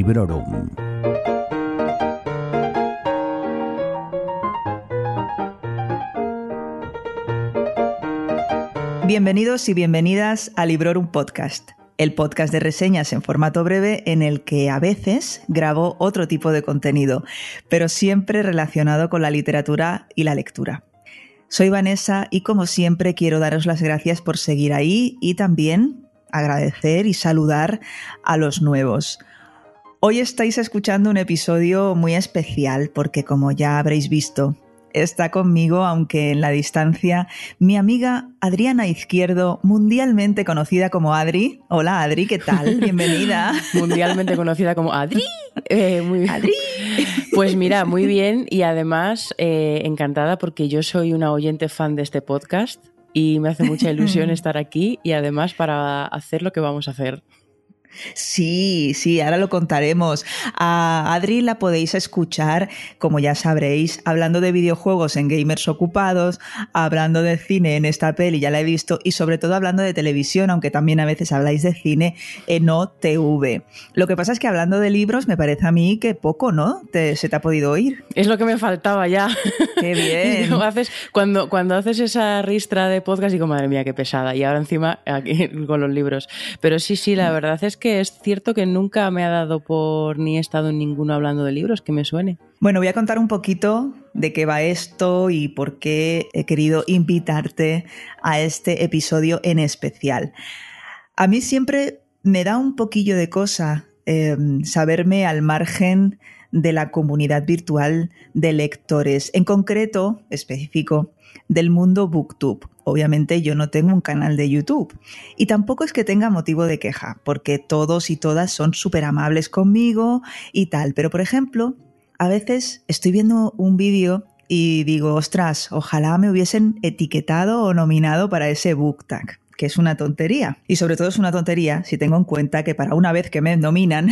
Librorum. Bienvenidos y bienvenidas a Librorum Podcast, el podcast de reseñas en formato breve en el que a veces grabo otro tipo de contenido, pero siempre relacionado con la literatura y la lectura. Soy Vanessa y como siempre quiero daros las gracias por seguir ahí y también agradecer y saludar a los nuevos. Hoy estáis escuchando un episodio muy especial porque como ya habréis visto, está conmigo, aunque en la distancia, mi amiga Adriana Izquierdo, mundialmente conocida como Adri. Hola Adri, ¿qué tal? Bienvenida. mundialmente conocida como Adri. Eh, muy Adri. Pues mira, muy bien y además eh, encantada porque yo soy una oyente fan de este podcast y me hace mucha ilusión estar aquí y además para hacer lo que vamos a hacer. Sí, sí, ahora lo contaremos. A Adri la podéis escuchar, como ya sabréis, hablando de videojuegos en Gamers Ocupados, hablando de cine en esta peli, ya la he visto, y sobre todo hablando de televisión, aunque también a veces habláis de cine en OTV. Lo que pasa es que hablando de libros, me parece a mí que poco, ¿no? se te ha podido oír. Es lo que me faltaba ya. Qué bien. haces, cuando, cuando haces esa ristra de podcast, digo, madre mía, qué pesada. Y ahora encima aquí, con los libros. Pero sí, sí, la verdad es que es cierto que nunca me ha dado por ni he estado en ninguno hablando de libros que me suene. Bueno, voy a contar un poquito de qué va esto y por qué he querido invitarte a este episodio en especial. A mí siempre me da un poquillo de cosa em, saberme al margen de la comunidad virtual de lectores, en concreto, específico, del mundo booktube. Obviamente yo no tengo un canal de YouTube y tampoco es que tenga motivo de queja, porque todos y todas son súper amables conmigo y tal. Pero por ejemplo, a veces estoy viendo un vídeo y digo, ostras, ojalá me hubiesen etiquetado o nominado para ese book tag que es una tontería. Y sobre todo es una tontería si tengo en cuenta que para una vez que me nominan,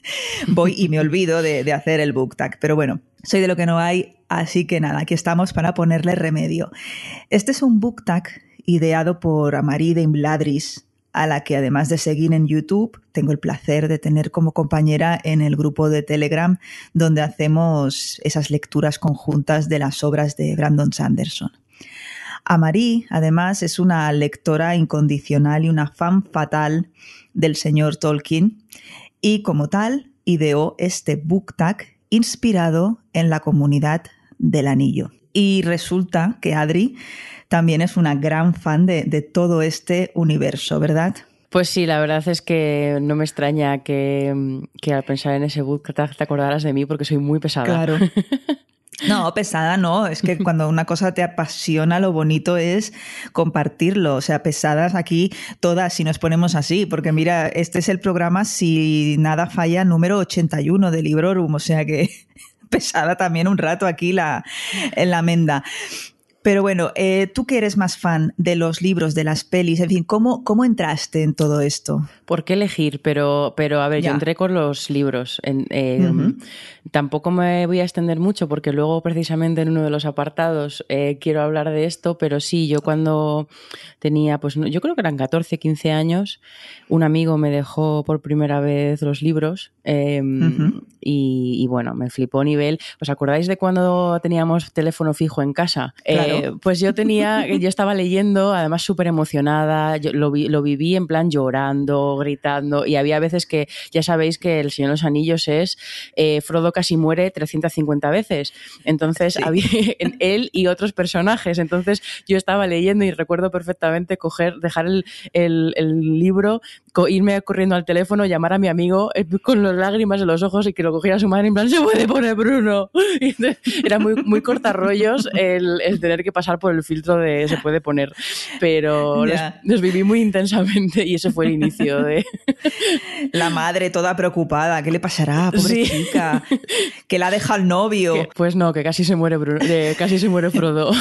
voy y me olvido de, hacer el book tag. Pero bueno, soy de lo que no hay, así que nada, aquí estamos para ponerle remedio. Este es un book tag ideado por Amari de a la que además de seguir en YouTube, tengo el placer de tener como compañera en el grupo de Telegram donde hacemos esas lecturas conjuntas de las obras de Brandon Sanderson. Amari, además, es una lectora incondicional y una fan fatal del señor Tolkien y como tal ideó este book tag inspirado en la comunidad del anillo. Y resulta que Adri también es una gran fan de, todo este universo, ¿verdad? Pues sí, la verdad es que no me extraña que, que al pensar en ese book te acordaras de mí porque soy muy pesada. Claro. No, pesada no, es que cuando una cosa te apasiona, lo bonito es compartirlo. O sea, pesadas aquí todas, si nos ponemos así, porque mira, este es el programa, si nada falla, número 81 de Librorum, o sea que pesada también un rato aquí la, en la menda. Pero bueno, eh, tú que eres más fan de los libros, de las pelis, en fin, ¿cómo, cómo entraste en todo esto? ¿Por qué elegir? Pero, pero a ver, yo entré con los libros. Eh, tampoco me voy a extender mucho porque luego precisamente en uno de los apartados eh, quiero hablar de esto, pero sí, yo cuando tenía, pues yo creo que eran 14, 15 años, un amigo me dejó por primera vez los libros em, y, bueno, me flipó a nivel. ¿Os acordáis de cuando teníamos teléfono fijo en casa? Eh, pues yo tenía, yo estaba leyendo, además súper emocionada, yo lo, lo viví en plan llorando, gritando y había veces que, ya sabéis que El Señor de los Anillos es eh, Frodo casi muere 350 veces. Entonces había él y otros personajes. Entonces yo estaba leyendo y recuerdo perfectamente coger, dejar el, el, libro, irme corriendo al teléfono, llamar a mi amigo eh, con las lágrimas en los ojos y que lo cogiera su madre en plan, se puede poner Bruno. era muy, muy cortarrollos el, el tener que pasar por el filtro de se puede poner. Pero los, viví muy intensamente y ese fue el inicio de... La madre toda preocupada, ¿qué le pasará? Pobre chica, que la deja el novio. pues no, que casi se muere casi se muere Frodo.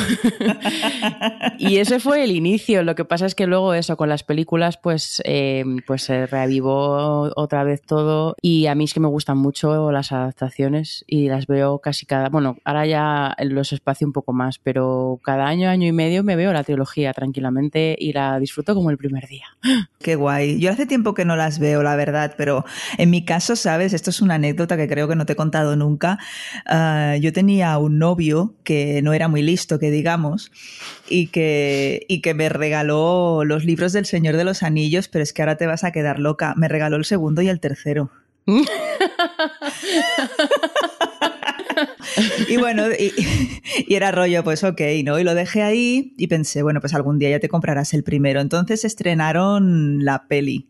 y ese fue el inicio. Lo que pasa es que luego eso, con las películas, pues eh, pues se reavivó otra vez todo y a mí es que me gustan mucho las adaptaciones y las veo casi cada, bueno, ahora ya los espacio un poco más, pero cada año, año y medio me veo la trilogía tranquilamente y la disfruto como el primer día. Qué guay. Yo hace tiempo que no las veo, la verdad, pero en mi caso, sabes, esto es una anécdota que creo que no te he contado nunca. Ah, yo tenía un novio que no era muy listo, que digamos, y que, y que me regaló los libros del Señor de los Anillos, pero es que ahora te vas a quedar loca. Me regaló el segundo y el tercero. y bueno, y, era rollo, pues ok, ¿no? Y lo dejé ahí y pensé, bueno, pues algún día ya te comprarás el primero. Entonces estrenaron la peli.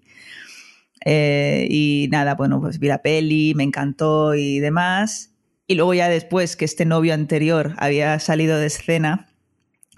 Eh, y nada, bueno, pues vi la peli, me encantó y demás. Y luego ya después que este novio anterior había salido de escena,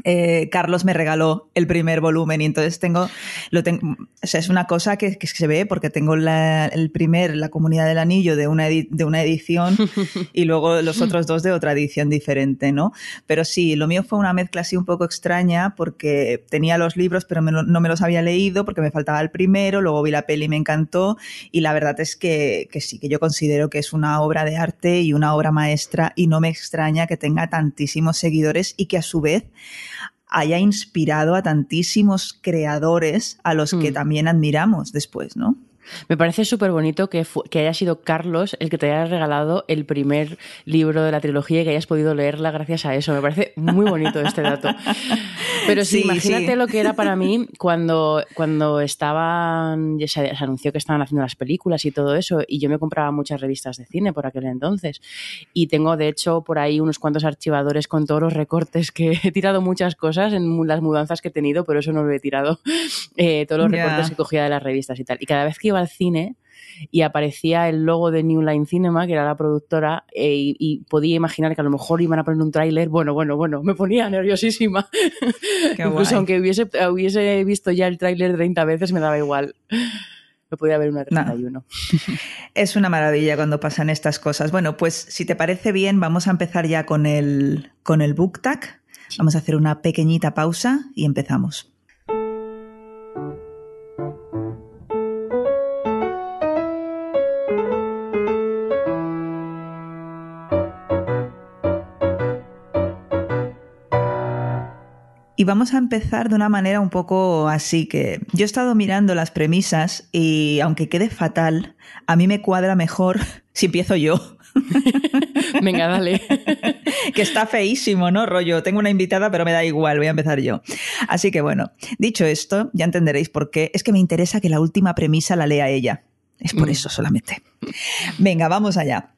eh, Carlos me regaló el primer volumen y entonces tengo, lo tengo o sea, es una cosa que, se ve porque tengo el primer, la comunidad del anillo de una, de una edición y luego los otros dos de otra edición diferente, ¿no? Pero sí, lo mío fue una mezcla así un poco extraña porque tenía los libros pero no me los había leído porque me faltaba el primero, luego vi la peli y me encantó y la verdad es que, que sí, que yo considero que es una obra de arte y una obra maestra y no me extraña que tenga tantísimos seguidores y que a su vez haya inspirado a tantísimos creadores a los que mm. también admiramos después, ¿no? Me parece súper bonito que, que, haya sido Carlos el que te haya regalado el primer libro de la trilogía y que hayas podido leerla gracias a eso. Me parece muy bonito este dato. Pero sí, imagínate lo que era para mí cuando, cuando estaban, ya se, anunció que estaban haciendo las películas y todo eso, y yo me compraba muchas revistas de cine por aquel entonces. Y tengo, de hecho, por ahí unos cuantos archivadores con todos los recortes que he tirado muchas cosas en las mudanzas que he tenido, pero eso no lo he tirado. Eh, todos los recortes que cogía de las revistas y tal. Y cada vez que al cine y aparecía el logo de New Line Cinema, que era la productora, e, y, podía imaginar que a lo mejor iban a poner un tráiler. Bueno, bueno, bueno, me ponía nerviosísima. Incluso aunque hubiese, hubiese visto ya el tráiler 30 veces, me daba igual. No podía haber una 31. Es una maravilla cuando pasan estas cosas. Bueno, pues si te parece bien, vamos a empezar ya con el, con el book tag. Vamos a hacer una pequeñita pausa y empezamos. Y vamos a empezar de una manera un poco así que yo he estado mirando las premisas y aunque quede fatal, a mí me cuadra mejor si empiezo yo. Venga, dale. que está feísimo, ¿no? Rollo, tengo una invitada, pero me da igual, voy a empezar yo. Así que bueno, dicho esto, ya entenderéis por qué. Es que me interesa que la última premisa la lea ella. Es por mm. eso solamente. Venga, vamos allá.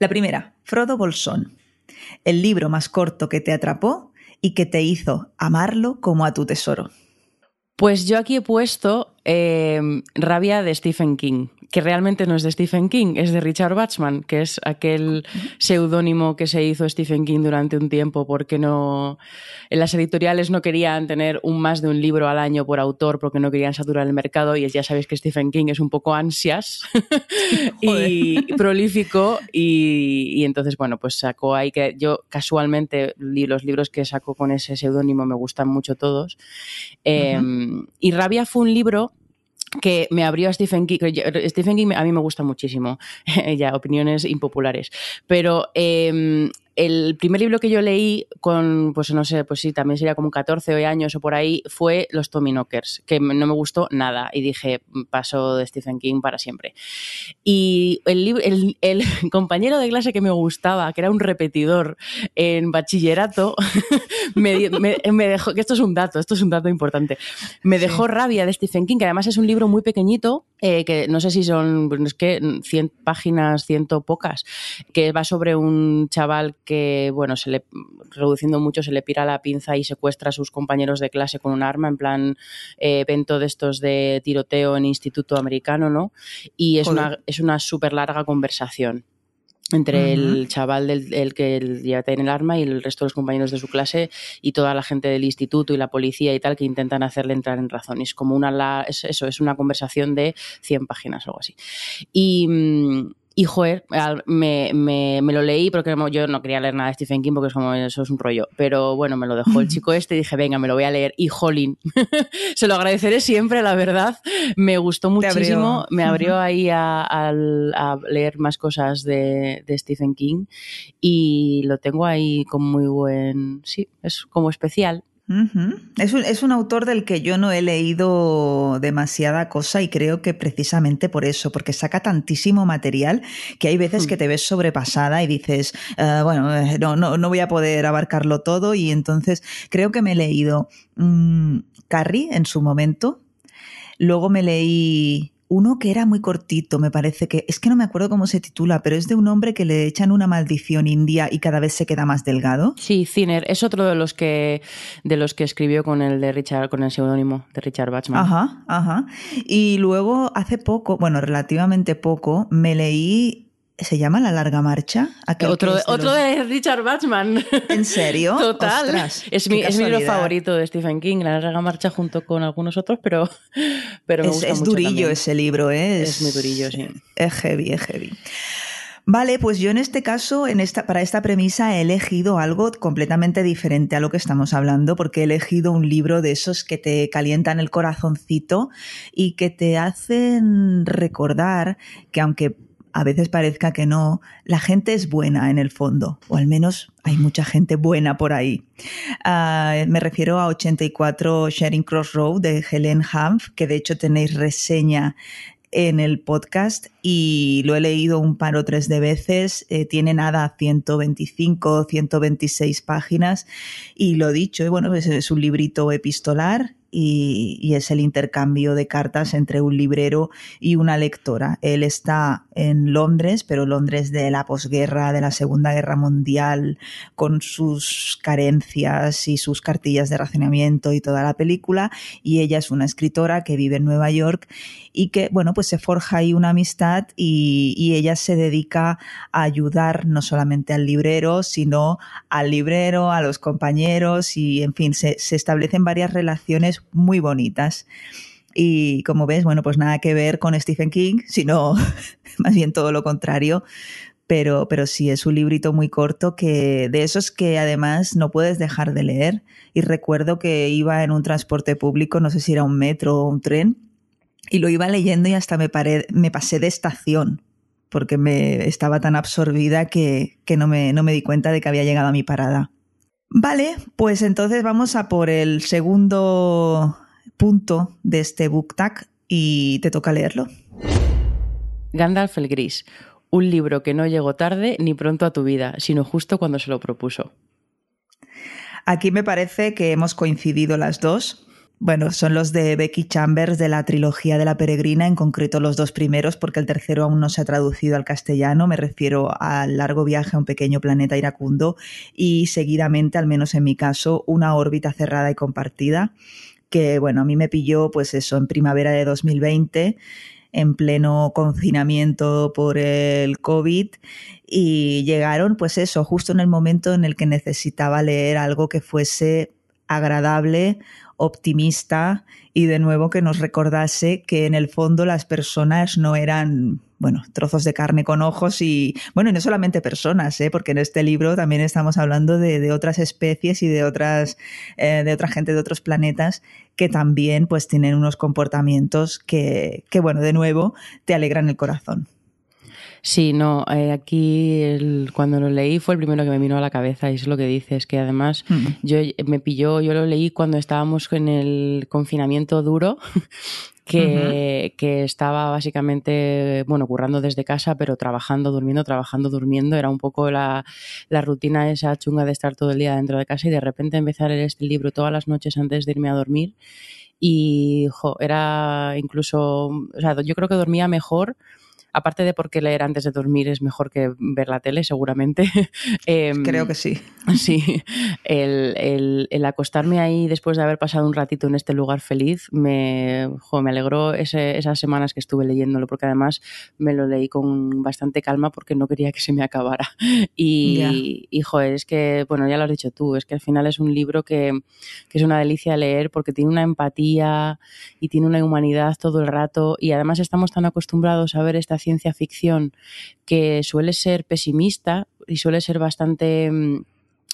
La primera, Frodo Bolsón. El libro más corto que te atrapó y que te hizo amarlo como a tu tesoro? Pues yo aquí he puesto eh, Rabia de Stephen King que realmente no es de Stephen King, es de Richard Bachman, que es aquel seudónimo que se hizo Stephen King durante un tiempo porque no en las editoriales no querían tener un más de un libro al año por autor porque no querían saturar el mercado y ya sabéis que Stephen King es un poco ansias y prolífico y, entonces bueno pues sacó ahí que yo casualmente los libros que sacó con ese seudónimo me gustan mucho todos. Em, y Rabia fue un libro que me abrió a Stephen King. Stephen King a mí me gusta muchísimo, ya, opiniones impopulares. Pero em, el primer libro que yo leí con, pues no sé, pues sí, también sería como 14 años o por ahí, fue Los Tominokers, que no me gustó nada y dije, paso de Stephen King para siempre. Y el, el, compañero de clase que me gustaba, que era un repetidor en bachillerato, me, dejó, que esto es un dato, esto es un dato importante, me dejó rabia de Stephen King, que además es un libro muy pequeñito, eh, que no sé si son, pues es que 100 páginas, ciento pocas, que va sobre un chaval que, bueno, se le, reduciendo mucho, se le pira la pinza y secuestra a sus compañeros de clase con un arma, en plan eh, evento de estos de tiroteo en instituto americano, ¿no? Y es una, es una súper larga conversación entre el chaval del que ya tiene el arma y el resto de los compañeros de su clase y toda la gente del instituto y la policía y tal que intentan hacerle entrar en razón. es como una, eso, es una conversación de 100 páginas o algo así. Y, mm, y joder, me, me, me, lo leí porque yo no quería leer nada de Stephen King porque es como eso es un rollo. Pero bueno, me lo dejó el chico este y dije, venga, me lo voy a leer. Y jolín, se lo agradeceré siempre, la verdad. Me gustó muchísimo. Me abrió ahí a, a, leer más cosas de, de, Stephen King. Y lo tengo ahí con muy buen. Sí, es como especial es, un, es, un, autor del que yo no he leído demasiada cosa y creo que precisamente por eso, porque saca tantísimo material que hay veces que mm. te ves sobrepasada y dices, ah, bueno, eh, no, no, no, voy a poder abarcarlo todo y entonces creo que me he leído mm, Carrie en su momento, luego me leí uno que era muy cortito, me parece que, es que no me acuerdo cómo se titula, pero es de un hombre que le echan una maldición india y cada vez se queda más delgado. Sí, Ciner, es otro de los que de los que escribió con el de Richard, con el seudónimo de Richard Bachman. Ajá, ajá. Y luego hace poco, bueno, relativamente poco, me leí ¿Se llama La Larga Marcha? Otro, de, otro de Richard Bachman. ¿En serio? Total. es, mi, es mi, libro favorito de Stephen King, La Larga Marcha, junto con algunos otros, pero, pero me es, gusta es durillo ese libro, ¿eh? Es, muy durillo, sí. Es heavy, es heavy. Vale, pues yo en este caso, en esta, para esta premisa, he elegido algo completamente diferente a lo que estamos hablando, porque he elegido un libro de esos que te calientan el corazoncito y que te hacen recordar que aunque a veces parezca que no, la gente es buena en el fondo, o al menos hay mucha gente buena por ahí. Ah, me refiero a 84 Sharing Cross Road de Helen Hanf, que de hecho tenéis reseña en el podcast y lo he leído un par o tres de veces. Eh, tiene nada 125, 126 páginas y lo dicho, bueno, es un librito epistolar y, es el intercambio de cartas entre un librero y una lectora. Él está en Londres, pero Londres de la posguerra, de la Segunda Guerra Mundial, con sus carencias y sus cartillas de racionamiento y toda la película, y ella es una escritora que vive en Nueva York y que, bueno, pues se forja ahí una amistad y, y ella se dedica a ayudar no solamente al librero, sino al librero, a los compañeros y, en fin, se, se establecen varias relaciones muy bonitas. Y como ves, bueno, pues nada que ver con Stephen King, sino más bien todo lo contrario. Pero, pero sí, es un librito muy corto que de esos que además no puedes dejar de leer. Y recuerdo que iba en un transporte público, no sé si era un metro o un tren, y lo iba leyendo y hasta me, me pasé de estación, porque me estaba tan absorbida que, que no, me, no me di cuenta de que había llegado a mi parada. Vale, pues entonces vamos a por el segundo punto de este book tag y te toca leerlo. Gandalf el Gris, un libro que no llegó tarde ni pronto a tu vida, sino justo cuando se lo propuso. Aquí me parece que hemos coincidido las dos. Bueno, son los de Becky Chambers de la trilogía de la peregrina, en concreto los dos primeros, porque el tercero aún no se ha traducido al castellano. Me refiero al largo viaje a un pequeño planeta iracundo y seguidamente, al menos en mi caso, una órbita cerrada y compartida, que bueno, a mí me pilló pues eso en primavera de 2020 en pleno confinamiento por el COVID y llegaron pues eso, justo en el momento en el que necesitaba leer algo que fuese agradable, optimista y de nuevo que nos recordase que en el fondo las personas no eran bueno, trozos de carne con ojos y, bueno, y no solamente personas, ¿eh? porque en este libro también estamos hablando de, otras especies y de otras, eh, de otra gente de otros planetas que también pues tienen unos comportamientos que, que bueno, de nuevo, te alegran el corazón. Sí, no, eh, aquí cuando lo leí fue el primero que me vino a la cabeza y es lo que dices, que además mm. yo me pilló, yo lo leí cuando estábamos en el confinamiento duro que, que, estaba básicamente, bueno, currando desde casa, pero trabajando, durmiendo, trabajando, durmiendo. Era un poco la, la, rutina esa chunga de estar todo el día dentro de casa y de repente empezar a leer este libro todas las noches antes de irme a dormir. Y, jo, era incluso, o sea, yo creo que dormía mejor aparte de porque leer antes de dormir es mejor que ver la tele, seguramente. Em, Creo que sí. Sí, el, el, acostarme ahí después de haber pasado un ratito en este lugar feliz me, me alegró esas semanas que estuve leyéndolo, porque además me lo leí con bastante calma porque no quería que se me acabara. Y, es que, bueno, ya lo has dicho tú, es que al final es un libro que, que es una delicia leer porque tiene una empatía y tiene una humanidad todo el rato y además estamos tan acostumbrados a ver esta ciencia ficción que suele ser pesimista y suele ser bastante mm,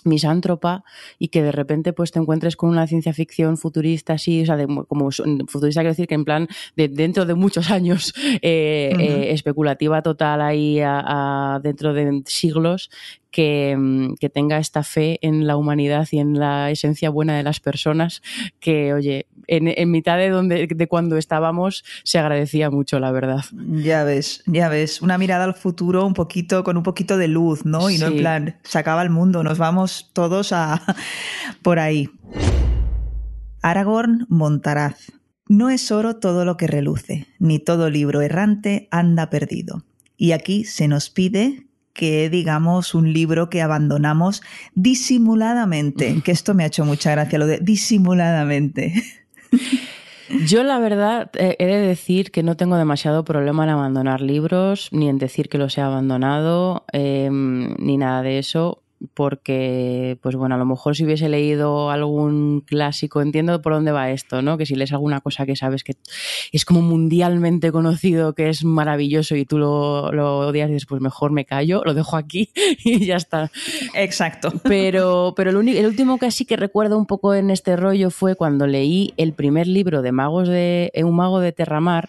misántropa y que de repente pues te encuentres con una ciencia ficción futurista así, o sea, como futurista quiero decir que en plan de dentro de muchos años eh, eh, especulativa total ahí dentro de siglos Mm, que, tenga esta fe en la humanidad y en la esencia buena de las personas, que, oye, en, mitad de, donde, de cuando estábamos se agradecía mucho, la verdad. Ya ves, ya ves, una mirada al futuro un poquito, con un poquito de luz, ¿no? Y no en plan, se acaba el mundo, nos vamos todos a por ahí. Aragorn Montaraz. No es oro todo lo que reluce, ni todo libro errante anda perdido. Y aquí se nos pide que digamos un libro que abandonamos disimuladamente, que esto me ha hecho mucha gracia lo de disimuladamente. Yo la verdad he de decir que no tengo demasiado problema en abandonar libros, ni en decir que los he abandonado, em, ni nada de eso porque, pues bueno, a lo mejor si hubiese leído algún clásico, entiendo por dónde va esto, ¿no? Que si lees alguna cosa que sabes que es como mundialmente conocido, que es maravilloso y tú lo, lo odias y dices, pues mejor me callo, lo dejo aquí y ya está. Exacto. Pero, pero el, el último que sí que recuerdo un poco en este rollo fue cuando leí el primer libro de Magos de Un Mago de Terramar,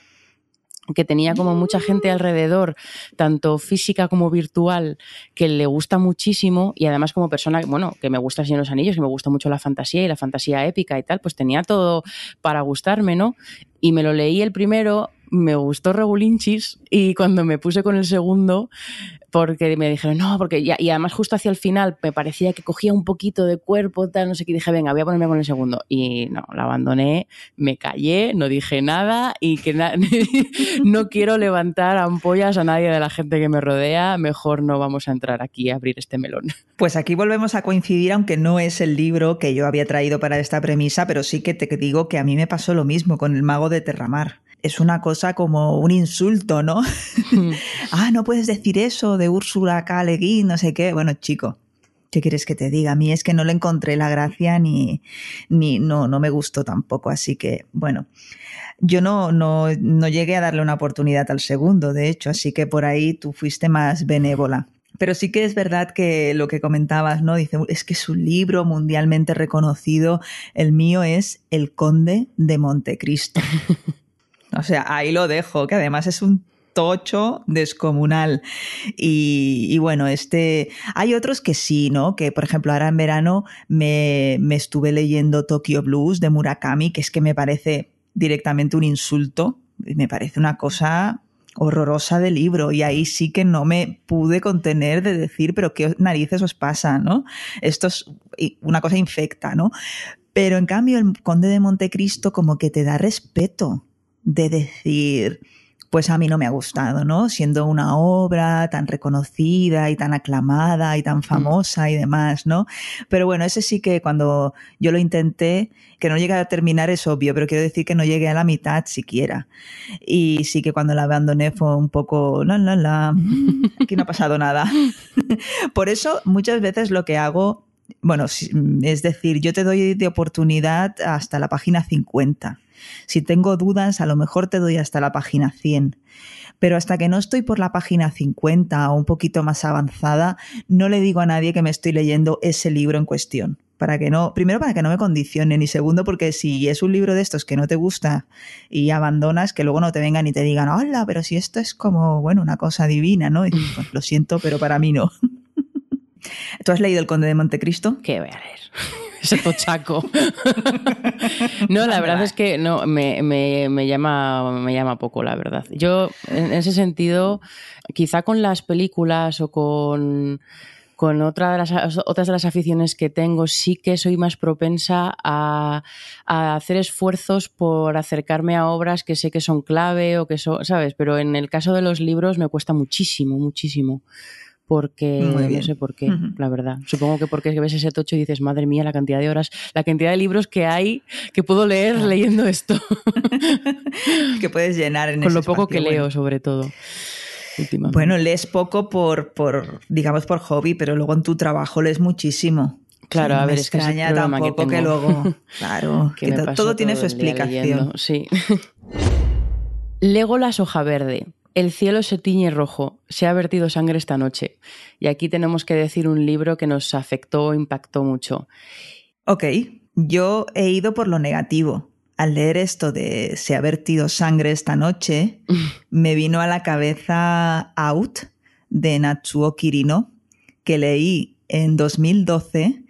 que tenía como mucha gente alrededor, tanto física como virtual, que le gusta muchísimo y además como persona, bueno, que me gusta el los Anillos, que me gusta mucho la fantasía y la fantasía épica y tal, pues tenía todo para gustarme, ¿no? Y me lo leí el primero, me gustó Regulinchis y cuando me puse con el segundo porque me dijeron, no, porque ya, y además justo hacia el final me parecía que cogía un poquito de cuerpo, tal, no sé qué, dije, venga, voy a ponerme con el segundo. Y no, la abandoné, me callé, no dije nada y que no quiero levantar ampollas a nadie de la gente que me rodea, mejor no vamos a entrar aquí a abrir este melón. Pues aquí volvemos a coincidir, aunque no es el libro que yo había traído para esta premisa, pero sí que te digo que a mí me pasó lo mismo con el mago de Terramar es una cosa como un insulto, ¿no? Ah, no puedes decir eso de Úrsula K. Le no sé qué. Bueno, chico, ¿qué quieres que te diga? A mí es que no le encontré la gracia ni, ni no, no me gustó tampoco. Así que, bueno, yo no, no, no llegué a darle una oportunidad al segundo, de hecho, así que por ahí tú fuiste más benévola. Pero sí que es verdad que lo que comentabas, ¿no? Dice, es que es un libro mundialmente reconocido. El mío es El Conde de Montecristo. O sea, ahí lo dejo, que además es un tocho descomunal. Y, bueno, este. Hay otros que sí, ¿no? Que por ejemplo, ahora en verano me, me, estuve leyendo Tokyo Blues de Murakami, que es que me parece directamente un insulto. Me parece una cosa horrorosa de libro. Y ahí sí que no me pude contener de decir, pero qué narices os pasa, ¿no? Esto es una cosa infecta, ¿no? Pero en cambio, el Conde de Montecristo como que te da respeto de decir, pues a mí no me ha gustado, ¿no? Siendo una obra tan reconocida y tan aclamada y tan mm. famosa y demás, ¿no? Pero bueno, ese sí que cuando yo lo intenté, que no llegué a terminar es obvio, pero quiero decir que no llegué a la mitad siquiera. Y sí que cuando la abandoné fue un poco, la, la, la, aquí no ha pasado nada. Por eso muchas veces lo que hago, bueno, es decir, yo te doy de oportunidad hasta la página 50 si tengo dudas, a lo mejor te doy hasta la página 100. Pero hasta que no estoy por la página 50 o un poquito más avanzada, no le digo a nadie que me estoy leyendo ese libro en cuestión. Para que no, primero para que no me condicionen y segundo porque si es un libro de estos que no te gusta y abandonas, que luego no te vengan y te digan, hola, pero si esto es como, bueno, una cosa divina, ¿no? Y pues, lo siento, pero para mí no. ¿Tú has leído El Conde de Montecristo? ¿Qué voy a leer? ese tochaco. no, la verdad es que no, me, me, llama, me llama poco, la verdad. Yo, en ese sentido, quizá con las películas o con con otra de las, otras de las aficiones que tengo, sí que soy más propensa a, a, hacer esfuerzos por acercarme a obras que sé que son clave o que son, ¿sabes? Pero en el caso de los libros me cuesta muchísimo, muchísimo porque no sé por qué, la verdad. Supongo que porque ves ese tocho y dices, madre mía, la cantidad de horas, la cantidad de libros que hay que puedo leer leyendo esto. que puedes llenar en Con lo poco que leo, sobre todo. Bueno, lees poco por, por, digamos, por hobby, pero luego en tu trabajo lees muchísimo. Claro, a ver, es que extraña tampoco que, luego, claro, que todo, tiene su explicación. sí. Legolas hoja verde. El cielo se tiñe rojo, se ha vertido sangre esta noche. Y aquí tenemos que decir un libro que nos afectó, impactó mucho. Ok, yo he ido por lo negativo. Al leer esto de se ha vertido sangre esta noche, me vino a la cabeza Out de Natsuo Kirino, que leí en 2012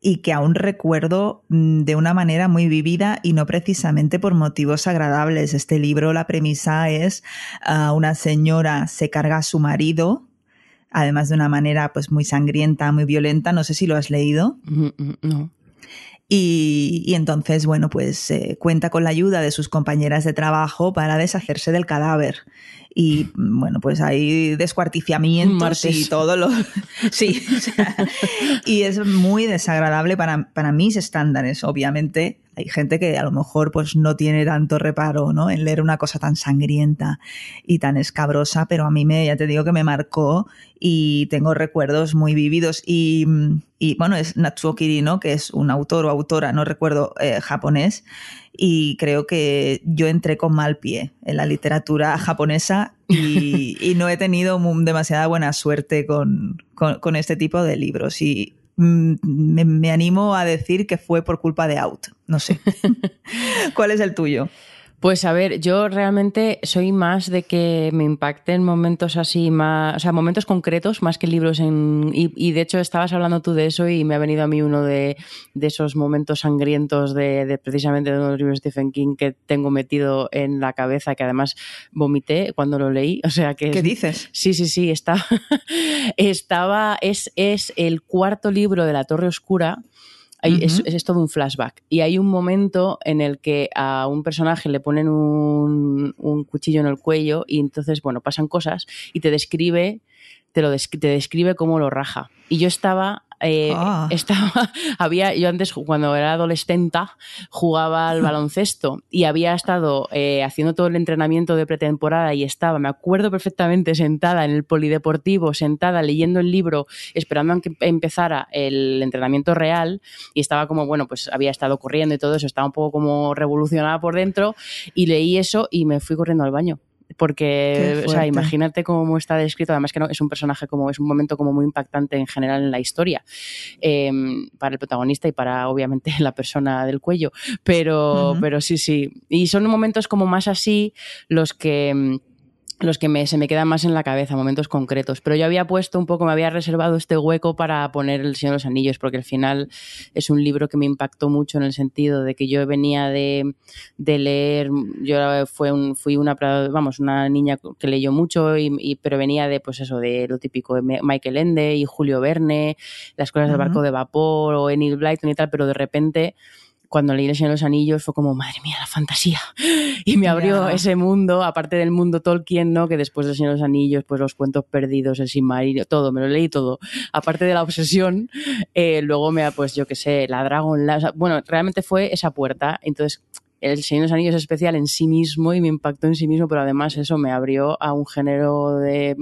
y que aún recuerdo mm, de una manera muy vivida y no precisamente por motivos agradables. Este libro, la premisa es uh, una señora se carga a su marido, además de una manera pues muy sangrienta, muy violenta. No sé si lo has leído. Mm, mm, no. Y, y, entonces, bueno, pues eh, cuenta con la ayuda de sus compañeras de trabajo para deshacerse del cadáver y bueno, pues hay descuarticiamientos y todo lo... sí, y es muy desagradable para, para mis estándares, obviamente. Hay gente que a lo mejor pues no tiene tanto reparo ¿no? en leer una cosa tan sangrienta y tan escabrosa, pero a mí me, ya te digo que me marcó y tengo recuerdos muy vividos. Y, bueno, es Natsuo Kirino, que es un autor o autora, no recuerdo, eh, japonés, y creo que yo entré con mal pie en la literatura japonesa y, no he tenido demasiada buena suerte con, este tipo de libros. Y me, me, animo a decir que fue por culpa de Out. No sé. ¿Cuál es el tuyo? Pues a ver, yo realmente soy más de que me impacten momentos así más, o sea, momentos concretos más que libros en... Y, de hecho estabas hablando tú de eso y me ha venido a mí uno de, esos momentos sangrientos de, precisamente de uno de los libros de Stephen King que tengo metido en la cabeza, que además vomité cuando lo leí. O sea que... ¿Qué dices? Sí, sí, sí, está, estaba, es, es el cuarto libro de La Torre Oscura es, todo un flashback. Y hay un momento en el que a un personaje le ponen un, cuchillo en el cuello y entonces, bueno, pasan cosas y te describe, te lo te describe cómo lo raja. Y yo estaba eh, ah. estaba, había, yo antes cuando era adolescente jugaba al baloncesto y había estado eh, haciendo todo el entrenamiento de pretemporada y estaba, me acuerdo perfectamente, sentada en el polideportivo, sentada leyendo el libro, esperando a que empezara el entrenamiento real y estaba como, bueno, pues había estado corriendo y todo eso, estaba un poco como revolucionada por dentro y leí eso y me fui corriendo al baño porque, o sea, imagínate cómo está descrito, además que no, es un personaje como, es un momento como muy impactante en general en la historia, em, para el protagonista y para, obviamente, la persona del cuello, pero, pero sí, sí, y son momentos como más así los que em, los que me, se me quedan más en la cabeza, momentos concretos. Pero yo había puesto un poco, me había reservado este hueco para poner El Señor de los Anillos, porque al final es un libro que me impactó mucho en el sentido de que yo venía de, de leer, yo fue un, fui una, vamos, una niña que leyó mucho, y, pero venía de, pues eso, de lo típico de Michael Ende y Julio Verne, las cosas del barco de vapor o Enid Blyton y tal, pero de repente cuando leí El Señor de los Anillos fue como, madre mía, la fantasía. Y me abrió ese mundo, aparte del mundo Tolkien, ¿no? Que después del Señor de los Anillos, pues los cuentos perdidos, el Silmarillion, todo, me lo leí todo. Aparte de la obsesión, eh, luego me, pues yo qué sé, la Dragon, la, bueno, realmente fue esa puerta. Entonces, el Señor de los Anillos es especial en sí mismo y me impactó en sí mismo, pero además eso me abrió a un género de,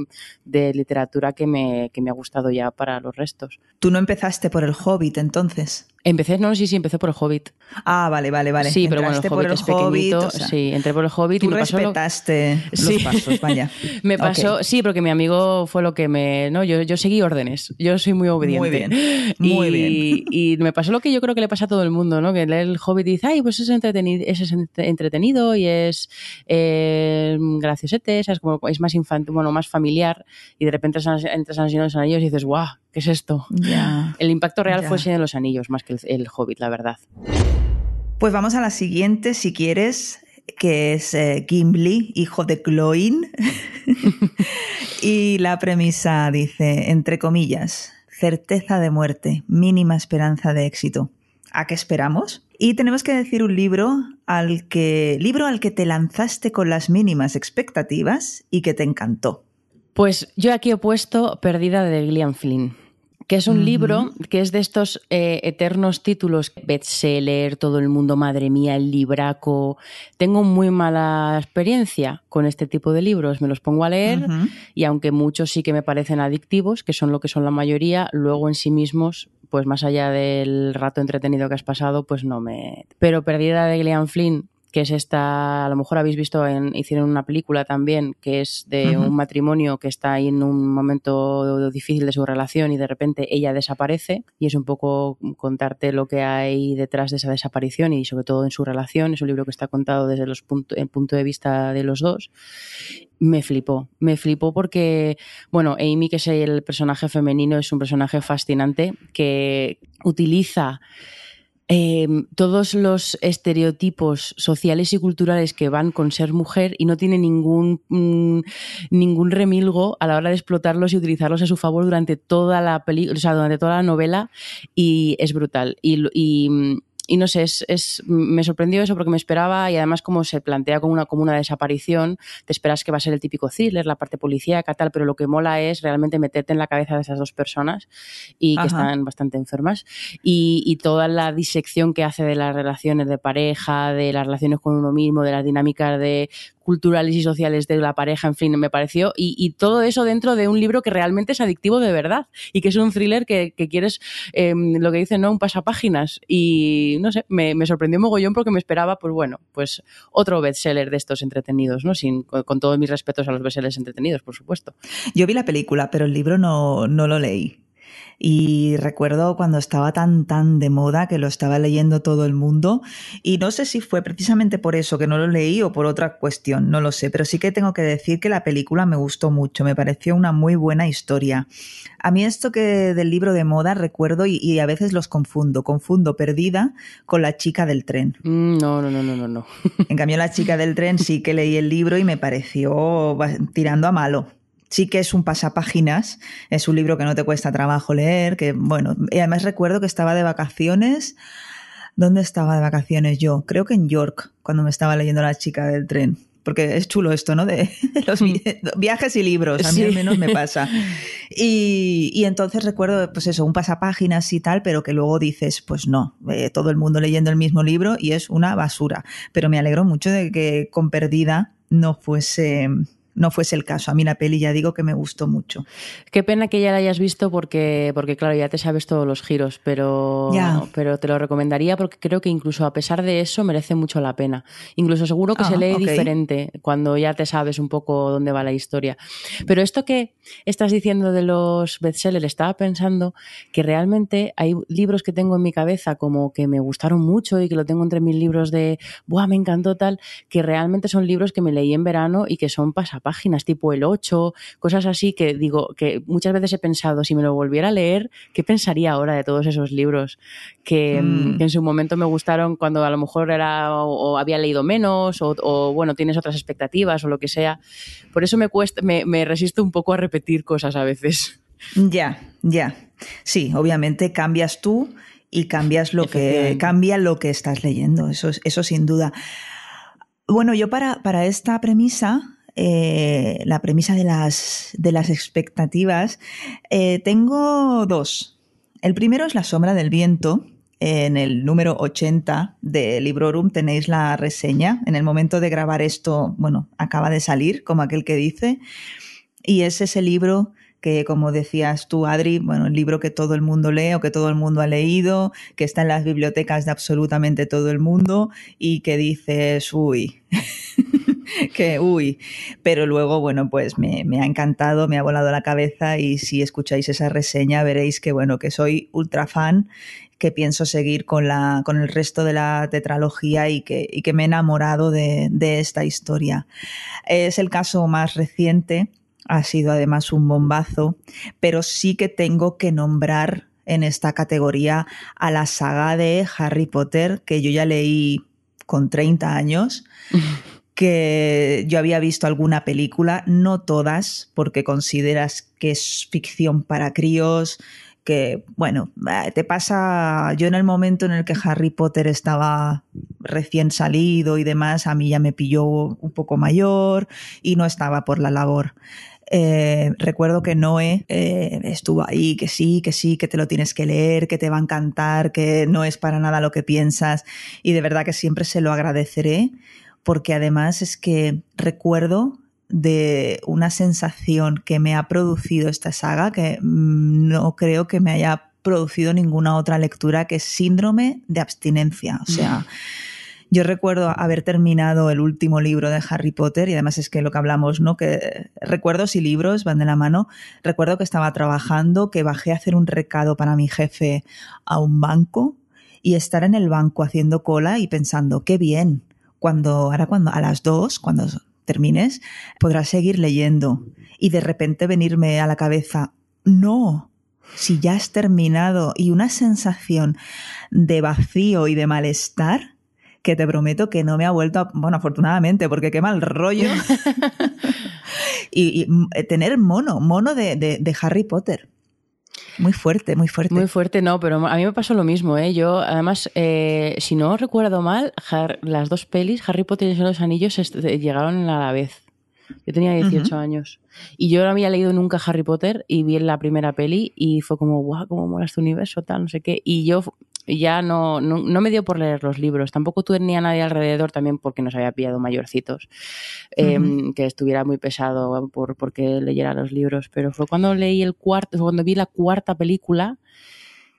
de literatura que me, que me ha gustado ya para los restos. ¿Tú no empezaste por el Hobbit entonces? Empecé, no, sí, sí, empecé por el Hobbit. Ah, vale, vale, vale. Sí, pero bueno, el Hobbit es pequeñito. sí, entré por el Hobbit y me respetaste pasó los pasos, vaya. me pasó, sí, porque mi amigo fue lo que me... No, yo, yo seguí órdenes. Yo soy muy obediente. Muy bien, muy y, bien. Y me pasó lo que yo creo que le pasa a todo el mundo, ¿no? Que lee el Hobbit y dice, ay, pues es entretenido, es entretenido y es eh, graciosete, es, como, es más infantil, bueno, más familiar. Y de repente entras a los Anillos y dices, guau, ¿qué es esto? El impacto real fue de los Anillos, más que el, Hobbit, la verdad. Pues vamos a la siguiente, si quieres, que es eh, Gimli, hijo de Cloin. y la premisa dice, entre comillas, certeza de muerte, mínima esperanza de éxito. ¿A qué esperamos? Y tenemos que decir un libro al que, libro al que te lanzaste con las mínimas expectativas y que te encantó. Pues yo aquí he puesto Perdida de Gillian Flynn que es un libro que es de estos eh, eternos títulos, bestseller, todo el mundo, madre mía, el libraco. Tengo muy mala experiencia con este tipo de libros, me los pongo a leer y aunque muchos sí que me parecen adictivos, que son lo que son la mayoría, luego en sí mismos, pues más allá del rato entretenido que has pasado, pues no me... Pero Perdida de Gillian Flynn que es esta, a lo mejor habéis visto, en, hicieron una película también, que es de un matrimonio que está ahí en un momento difícil de su relación y de repente ella desaparece y es un poco contarte lo que hay detrás de esa desaparición y sobre todo en su relación. Es un libro que está contado desde los el punto de vista de los dos. Me flipó, me flipó porque, bueno, Amy, que es el personaje femenino, es un personaje fascinante que utiliza Em, todos los estereotipos sociales y culturales que van con ser mujer y no tiene ningún, mm, ningún remilgo a la hora de explotarlos y utilizarlos a su favor durante toda la película, o sea, durante toda la novela y es brutal. y, mm, y no sé, es, me sorprendió eso porque me esperaba y además como se plantea como una, como una desaparición, te esperas que va a ser el típico thriller, la parte policíaca, tal, pero lo que mola es realmente meterte en la cabeza de esas dos personas y que están bastante enfermas. Y, y, toda la disección que hace de las relaciones de pareja, de las relaciones con uno mismo, de las dinámicas de culturales y sociales de la pareja, en fin, me pareció. Y, todo eso dentro de un libro que realmente es adictivo de verdad y que es un thriller que, quieres, em, lo que dicen, ¿no? Un pasapáginas. Y no sé, me, me, sorprendió mogollón porque me esperaba, pues bueno, pues otro bestseller de estos entretenidos, ¿no? Sin, con, todos mis respetos a los bestsellers entretenidos, por supuesto. Yo vi la película, pero el libro no, no lo leí. Y recuerdo cuando estaba tan, tan de moda que lo estaba leyendo todo el mundo. Y no sé si fue precisamente por eso que no lo leí o por otra cuestión, no lo sé. Pero sí que tengo que decir que la película me gustó mucho, me pareció una muy buena historia. A mí esto que del libro de moda recuerdo y, a veces los confundo. Confundo Perdida con la chica del tren. Mm, no, no, no, no, no. En cambio, la chica del tren sí que leí el libro y me pareció tirando a malo sí que es un pasapáginas, es un libro que no te cuesta trabajo leer, que bueno, y además recuerdo que estaba de vacaciones. ¿Dónde estaba de vacaciones yo? Creo que en York, cuando me estaba leyendo La chica del tren. Porque es chulo esto, ¿no? De, los mm. viajes y libros, a mí al menos me pasa. Y, y, entonces recuerdo, pues eso, un pasapáginas y tal, pero que luego dices, pues no, eh, todo el mundo leyendo el mismo libro y es una basura. Pero me alegro mucho de que con Perdida no fuese no fuese el caso. A mí la peli ya digo que me gustó mucho. Qué pena que ya la hayas visto porque, porque claro, ya te sabes todos los giros, pero, pero te lo recomendaría porque creo que incluso a pesar de eso merece mucho la pena. Incluso seguro que se ah, lee diferente cuando ya te sabes un poco dónde va la historia. Pero esto que estás diciendo de los bestsellers, estaba pensando que realmente hay libros que tengo en mi cabeza como que me gustaron mucho y que lo tengo entre mis libros de, ¡buah, me encantó tal! que realmente son libros que me leí en verano y que son pasapalos páginas, tipo el 8, cosas así que digo, que muchas veces he pensado, si me lo volviera a leer, ¿qué pensaría ahora de todos esos libros que, mm, en su momento me gustaron cuando a lo mejor era o, había leído menos o, bueno, tienes otras expectativas o lo que sea? Por eso me cuesta, me, me resisto un poco a repetir cosas a veces. Ya, ya. Sí, obviamente cambias tú y cambias lo que cambia lo que estás leyendo, eso, eso sin duda. Bueno, yo para, para esta premisa eh, la premisa de las, de las expectativas, eh, tengo dos. El primero es La sombra del viento. En el número 80 de Librorum tenéis la reseña. En el momento de grabar esto, bueno, acaba de salir, como aquel que dice. Y es ese libro que, como decías tú, Adri, bueno, el libro que todo el mundo lee o que todo el mundo ha leído, que está en las bibliotecas de absolutamente todo el mundo y que dices, uy, que uy, pero luego, bueno, pues me, ha encantado, me ha volado la cabeza y si escucháis esa reseña veréis que, bueno, que soy ultra fan que pienso seguir con, la, con el resto de la tetralogía y que, y que me he enamorado de, de esta historia. Es el caso más reciente, ha sido además un bombazo, pero sí que tengo que nombrar en esta categoría a la saga de Harry Potter, que yo ya leí con 30 años que yo había visto alguna película, no todas, porque consideras que es ficción para críos, que, bueno, eh, te pasa, yo en el momento en el que Harry Potter estaba recién salido y demás, a mí ya me pilló un poco mayor y no estaba por la labor. Eh, recuerdo que Noé eh, estuvo ahí, que sí, que sí, que te lo tienes que leer, que te va a encantar, que no es para nada lo que piensas y de verdad que siempre se lo agradeceré porque además es que recuerdo de una sensación que me ha producido esta saga que mm, no creo que me haya producido ninguna otra lectura que es síndrome de abstinencia. O sea, Yo recuerdo haber terminado el último libro de Harry Potter y además es que lo que hablamos, ¿no? Que recuerdos y libros van de la mano. Recuerdo que estaba trabajando, que bajé a hacer un recado para mi jefe a un banco y estar en el banco haciendo cola y pensando, qué bien, cuando, ahora cuando, a las dos, cuando termines, podrás seguir leyendo. Y de repente venirme a la cabeza, no, si ya has terminado y una sensación de vacío y de malestar que te prometo que no me ha vuelto, a, bueno, afortunadamente, porque qué mal rollo. y, eh, tener mono, mono de, Harry Potter. Muy fuerte, muy fuerte. Muy fuerte, no, pero a mí me pasó lo mismo, ¿eh? Yo, además, eh, si no recuerdo mal, las dos pelis, Harry Potter y los Anillos, llegaron a la vez. Yo tenía 18 años. Y yo no había leído nunca Harry Potter y vi la primera peli y fue como, guau, cómo mola este universo, tal, no sé qué. Y yo ya no, no, me dio por leer los libros. Tampoco tenía nadie alrededor también porque nos había pillado mayorcitos, em, que estuviera muy pesado por porque leyera los libros. Pero fue cuando leí el cuarto, cuando vi la cuarta película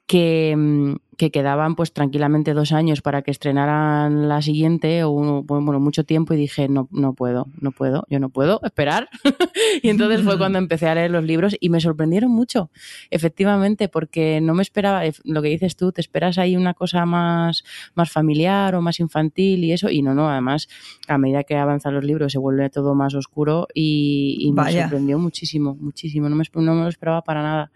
que, que, quedaban pues tranquilamente dos años para que estrenaran la siguiente o bueno, mucho tiempo y dije no, no puedo, no puedo, yo no puedo esperar. y entonces fue cuando empecé a leer los libros y me sorprendieron mucho, efectivamente, porque no me esperaba, lo que dices tú, te esperas ahí una cosa más, más familiar o más infantil y eso, y no, no, además a medida que avanzan los libros se vuelve todo más oscuro y, me sorprendió muchísimo, muchísimo, no me, no me lo esperaba para nada.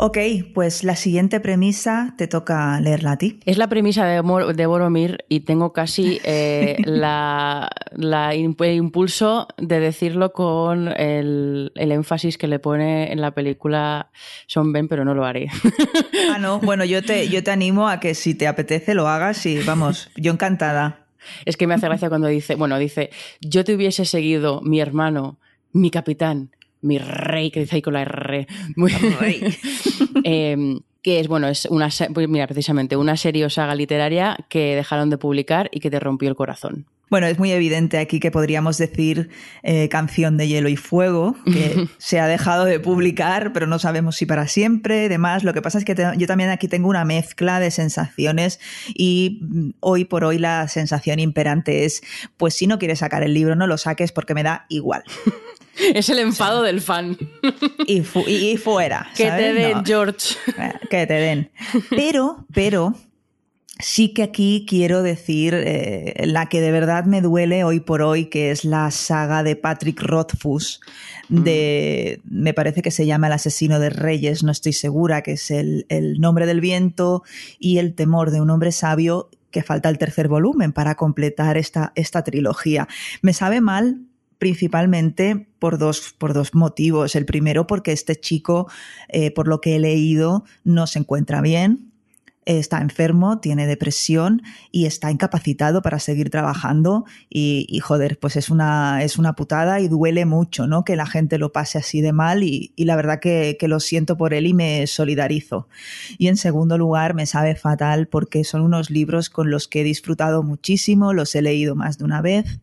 Ok, pues la siguiente premisa te toca leerla a ti. Es la premisa de, de Boromir y tengo casi eh, la, el impulso de decirlo con el, énfasis que le pone en la película Son Ben, pero no lo haré. Ah, no, bueno, yo te, yo te animo a que si te apetece lo hagas y vamos, yo encantada. Es que me hace gracia cuando dice, bueno, dice, yo te hubiese seguido, mi hermano, mi capitán, mi rey, que dice ahí con la R. Muy, eh, que es, bueno, es una, pues mira, precisamente una serie o saga literaria que dejaron de publicar y que te rompió el corazón. Bueno, es muy evidente aquí que podríamos decir eh, Canción de Hielo y Fuego, que se ha dejado de publicar, pero no sabemos si para siempre, demás. Lo que pasa es que yo también aquí tengo una mezcla de sensaciones y mm, hoy por hoy la sensación imperante es, pues si no quieres sacar el libro, no lo saques porque me da igual. Es el enfado del fan. Y, fuera. Que te den, George. Eh, que te den. Pero, pero, sí que aquí quiero decir eh, la que de verdad me duele hoy por hoy, que es la saga de Patrick Rothfuss, de, mm. me parece que se llama El asesino de reyes, no estoy segura, que es el, el nombre del viento y el temor de un hombre sabio que falta el tercer volumen para completar esta, esta trilogía. Me sabe mal principalmente por dos, por dos motivos. El primero, porque este chico, eh, por lo que he leído, no se encuentra bien, está enfermo, tiene depresión y está incapacitado para seguir trabajando y, joder, pues es una, es una putada y duele mucho, ¿no? Que la gente lo pase así de mal y, la verdad que, que, lo siento por él y me solidarizo. Y en segundo lugar, me sabe fatal porque son unos libros con los que he disfrutado muchísimo, los he leído más de una vez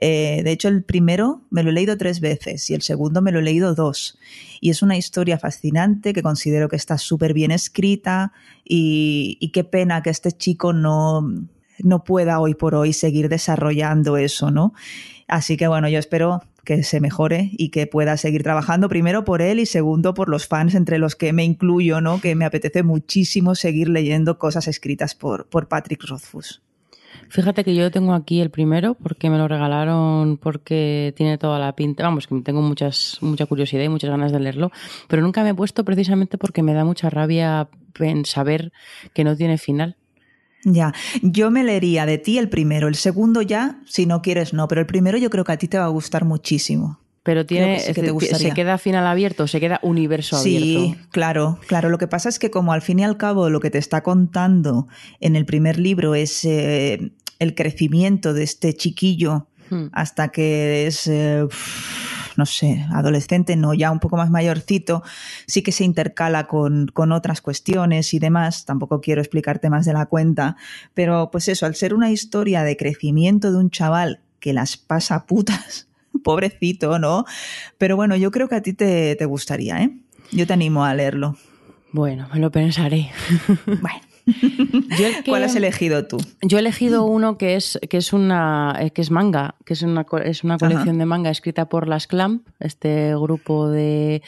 eh, de hecho, el primero me lo he leído tres veces y el segundo me lo he leído dos. Y es una historia fascinante que considero que está súper bien escrita y, qué pena que este chico no, no pueda hoy por hoy seguir desarrollando eso, ¿no? Así que bueno, yo espero que se mejore y que pueda seguir trabajando primero por él y segundo por los fans entre los que me incluyo, ¿no? Que me apetece muchísimo seguir leyendo cosas escritas por, por Patrick Rothfuss. Fíjate que yo tengo aquí el primero porque me lo regalaron porque tiene toda la pinta. Vamos, que tengo muchas, mucha curiosidad y muchas ganas de leerlo, pero nunca me he puesto precisamente porque me da mucha rabia en saber que no tiene final. Ya, yo me leería de ti el primero, el segundo ya, si no quieres no, pero el primero yo creo que a ti te va a gustar muchísimo. Pero tiene, se queda final abierto, se queda universo abierto. Sí, claro, claro. Lo que pasa es que como al fin y al cabo lo que te está contando en el primer libro es eh, el crecimiento de este chiquillo hmm. hasta que es, eh, no sé, adolescente, no, ya un poco más mayorcito, sí que se intercala con, con otras cuestiones y demás. Tampoco quiero explicarte más de la cuenta, pero pues eso, al ser una historia de crecimiento de un chaval que las pasa putas pobrecito, ¿no? Pero bueno, yo creo que a ti te, gustaría, ¿eh? Yo te animo a leerlo. Bueno, me lo pensaré. Bueno. ¿Cuál has elegido tú? Yo he elegido uno que es, que es una eh, que es manga, que es una, es una colección de manga escrita por las Clamp, este grupo de,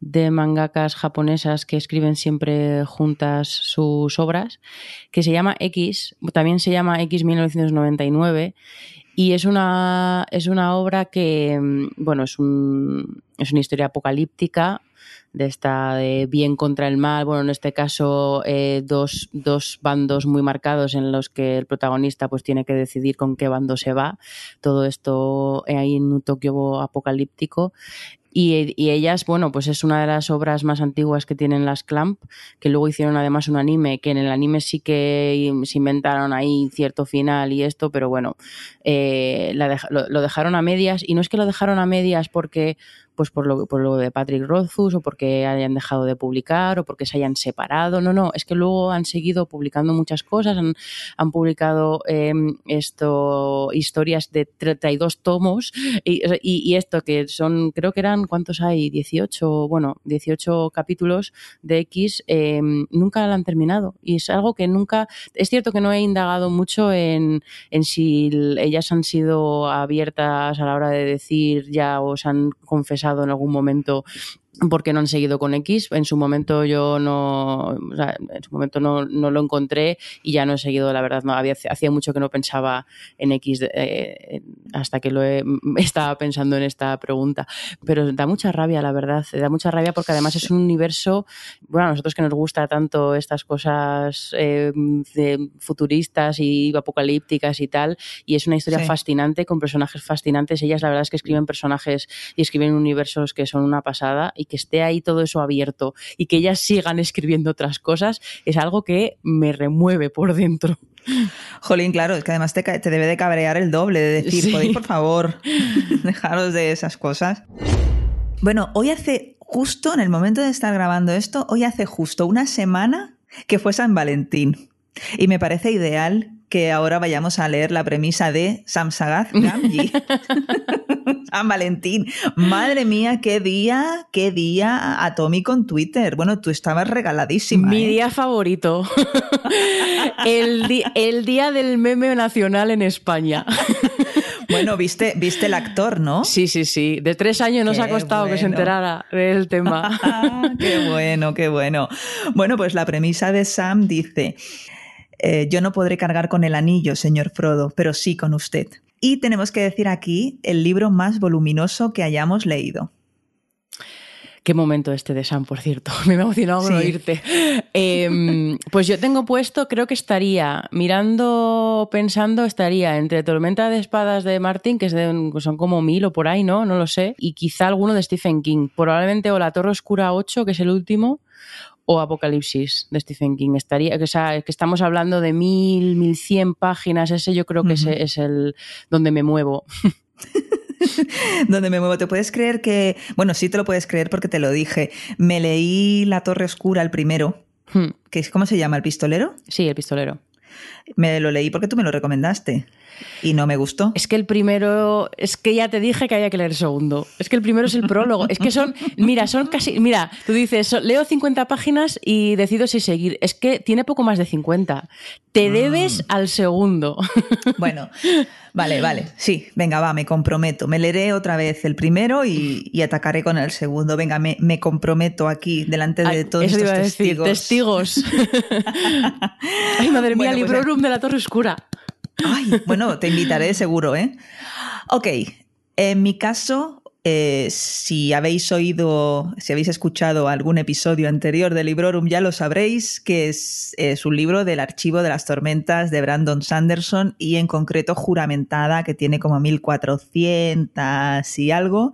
de mangakas japonesas que escriben siempre juntas sus obras, que se llama X, también se llama X 1999 y es una, es una obra que, mm, bueno, es, un, es una historia apocalíptica de esta de bien contra el mal, bueno, en este caso eh, dos, dos, bandos muy marcados en los que el protagonista pues tiene que decidir con qué bando se va, todo esto ahí en un Tokio apocalíptico y, ellas, bueno, pues es una de las obras más antiguas que tienen las Clamp, que luego hicieron además un anime, que en el anime sí que se inventaron ahí cierto final y esto, pero bueno, eh, lo, dejaron a medias. Y no es que lo dejaron a medias porque pues por lo, por lo de Patrick Rothfuss o porque hayan dejado de publicar o porque se hayan separado. No, no, es que luego han seguido publicando muchas cosas, han, publicado em, esto, historias de 32 tomos y, y, esto que son, creo que eran, ¿cuántos hay? 18, bueno, 18 capítulos de X, em, nunca la han terminado. Y es algo que nunca, es cierto que no he indagado mucho en, en si ellas han sido abiertas a la hora de decir ya os han confesado en algún momento porque no han seguido con X. En su momento yo no, en su momento no, lo encontré y ya no he seguido, la verdad, no había hacía mucho que no pensaba en X eh, hasta que lo he, estaba pensando en esta pregunta. Pero da mucha rabia, la verdad, da mucha rabia porque además es un universo, bueno, a nosotros que nos gusta tanto estas cosas eh, futuristas y apocalípticas y tal, y es una historia fascinante con personajes fascinantes. Ellas la verdad es que escriben personajes y escriben universos que son una pasada y que esté ahí todo eso abierto y que ellas sigan escribiendo otras cosas, es algo que me remueve por dentro. Jolín, claro, es que además te, debe de cabrear el doble, de decir, podéis por favor dejaros de esas cosas. Bueno, hoy hace justo, en el momento de estar grabando esto, hoy hace justo una semana que fue San Valentín. Y me parece ideal que ahora vayamos a leer la premisa de Sam Sagaz Gamji. San Valentín. Madre mía, qué día, qué día atómico en Twitter. Bueno, tú estabas regaladísima. Mi ¿eh? día favorito. el, el día del meme nacional en España. Bueno, viste, viste el actor, ¿no? Sí, sí, sí. De tres años nos ha costado que se enterara del tema. qué bueno, qué bueno. Bueno, pues la premisa de Sam dice: eh, Yo no podré cargar con el anillo, señor Frodo, pero sí con usted. Y tenemos que decir aquí el libro más voluminoso que hayamos leído. Qué momento este de Sam, por cierto. Me he emocionado con oírte. Em, pues yo tengo puesto, creo que estaría mirando, pensando, estaría entre Tormenta de Espadas de Martin, que son como mil o por ahí, ¿no? No lo sé. Y quizá alguno de Stephen King. Probablemente o La Torre Oscura 8, que es el último, o Apocalipsis de Stephen King. Estaría, que, que estamos hablando de mil, mil cien páginas, ese yo creo que ese es el donde me muevo. donde me muevo. ¿Te puedes creer que, bueno, sí te lo puedes creer porque te lo dije, me leí La Torre Oscura, el primero, hmm. que es, ¿cómo se llama? ¿El pistolero? Sí, el pistolero. Me lo leí porque tú me lo recomendaste. Y no me gustó. Es que el primero, es que ya te dije que había que leer el segundo. Es que el primero es el prólogo. Es que son, mira, son casi, mira, tú dices, leo 50 páginas y decido si seguir. Es que tiene poco más de 50. Te mm. debes al segundo. Bueno, vale, vale. Sí, venga, va, me comprometo. Me leeré otra vez el primero y, atacaré con el segundo. Venga, me, comprometo aquí delante de todos eso estos testigos. testigos. Ay, madre mía, bueno, pues libro de la Torre Oscura. Ay, bueno, te invitaré seguro, ¿eh? Ok, en mi caso, eh, si habéis oído, si habéis escuchado algún episodio anterior de Librorum, ya lo sabréis, que es, un libro del Archivo de las Tormentas de Brandon Sanderson y en concreto Juramentada, que tiene como 1400 y algo.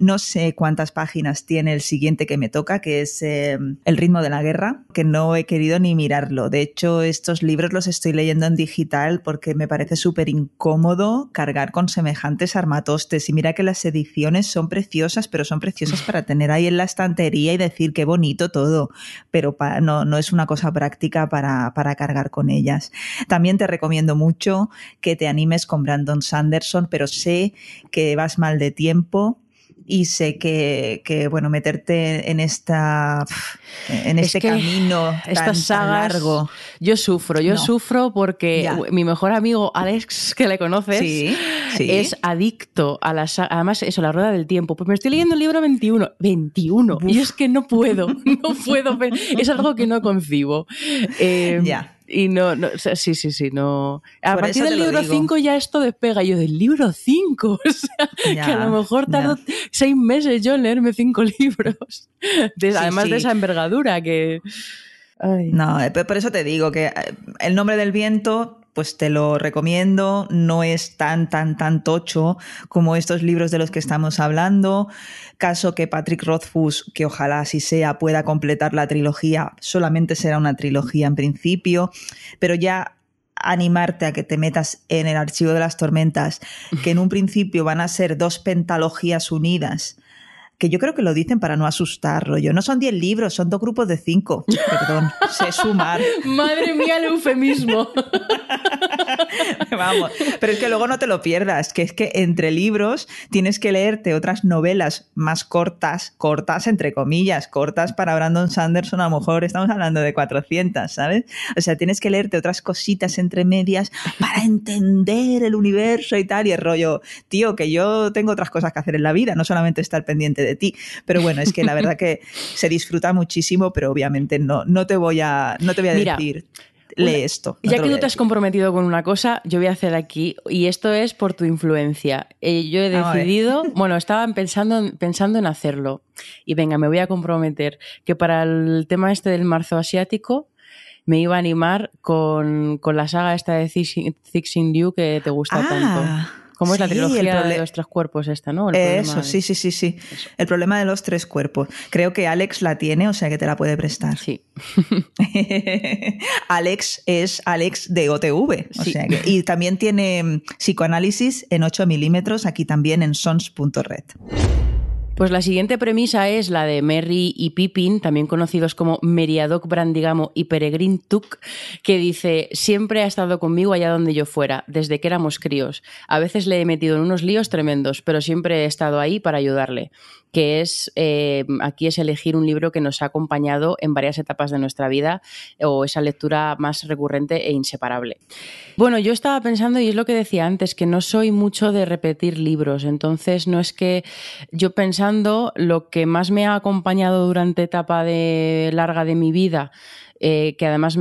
No sé cuántas páginas tiene el siguiente que me toca, que es eh, El ritmo de la guerra, que no he querido ni mirarlo. De hecho, estos libros los estoy leyendo en digital porque me parece súper incómodo cargar con semejantes armatostes. Y mira que las ediciones son preciosas, pero son preciosas para tener ahí en la estantería y decir qué bonito todo, pero no, no es una cosa práctica para, para cargar con ellas. También te recomiendo mucho que te animes con Brandon Sanderson, pero sé que vas mal de tiempo y sé que, bueno, meterte en esta en este camino tan, largo. Yo sufro, yo sufro porque mi mejor amigo Alex, que le conoces, es adicto a la además eso, la rueda del tiempo. Pues me estoy leyendo el libro 21, 21, y es que no puedo, no puedo, es algo que no concibo. Em, ya. Y no, no sí, sí, sí, no. A partir del libro 5 ya esto despega. Yo, del libro 5, o sea, que a lo mejor tardo seis meses yo en leerme cinco libros. además de esa envergadura que. No, eh, por eso te digo que eh, el nombre del viento pues te lo recomiendo, no es tan, tan, tan tocho como estos libros de los que estamos hablando. Caso que Patrick Rothfuss, que ojalá así sea, pueda completar la trilogía, solamente será una trilogía en principio, pero ya animarte a que te metas en el archivo de las tormentas, que en un principio van a ser dos pentalogías unidas que yo creo que lo dicen para no asustarlo. Yo no son 10 libros, son dos grupos de 5. Perdón, sé sumar. Madre mía, el eufemismo. Vamos, pero es que luego no te lo pierdas, que es que entre libros tienes que leerte otras novelas más cortas, cortas entre comillas, cortas para Brandon Sanderson, a lo mejor estamos hablando de 400, ¿sabes? O sea, tienes que leerte otras cositas entre medias para entender el universo y tal, y el rollo, tío, que yo tengo otras cosas que hacer en la vida, no solamente estar pendiente de de ti. Pero bueno, es que la verdad que se disfruta muchísimo, pero obviamente no, no te voy a, no te voy a decir lee esto. ya que tú te has comprometido con una cosa, yo voy a hacer aquí, y esto es por tu influencia. Eh, yo he decidido, bueno, estaba pensando, pensando en hacerlo, y venga, me voy a comprometer que para el tema este del marzo asiático, me iba a animar con, la saga esta de Thixing Dew que te gusta ah. tanto. ¿Cómo es la trilogía de los tres cuerpos esta, no? Eso, sí, sí, sí, sí. El problema de los tres cuerpos. Creo que Alex la tiene, o sea que te la puede prestar. Sí. Alex es Alex de OTV. y también tiene mm, psicoanálisis en 8 milímetros, aquí también en sons.red. Pues la siguiente premisa es la de Merry y Pippin, también conocidos como Meriadoc Brandigamo y Peregrin Tuk, que dice, siempre ha estado conmigo allá donde yo fuera, desde que éramos críos. A veces le he metido en unos líos tremendos, pero siempre he estado ahí para ayudarle que es eh, aquí es elegir un libro que nos ha acompañado en varias etapas de nuestra vida o esa lectura más recurrente e inseparable. Bueno, yo estaba pensando, y es lo que decía antes, que no soy mucho de repetir libros, entonces no es que yo pensando lo que más me ha acompañado durante etapa de larga de mi vida, eh, que además mm,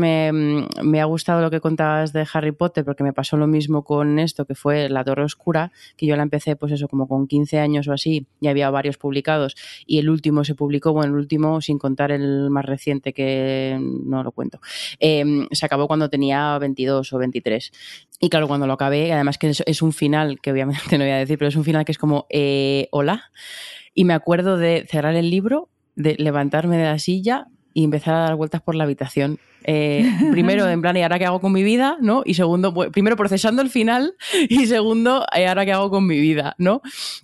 me, ha gustado lo que contabas de Harry Potter, porque me pasó lo mismo con esto, que fue La Torre Oscura, que yo la empecé pues eso como con 15 años o así, y había varios publicados, y el último se publicó, bueno, el último sin contar el más reciente, que no lo cuento, em, se acabó cuando tenía 22 o 23. Y claro, cuando lo acabé, además que es, un final, que obviamente no voy a decir, pero es un final que es como, eh, hola, y me acuerdo de cerrar el libro, de levantarme de la silla, y empezar a dar vueltas por la habitación eh, primero, en plan, ¿y ahora qué hago con mi vida? ¿no? Y segundo, primero procesando el final y segundo, ¿y ahora qué hago con mi vida? ¿no?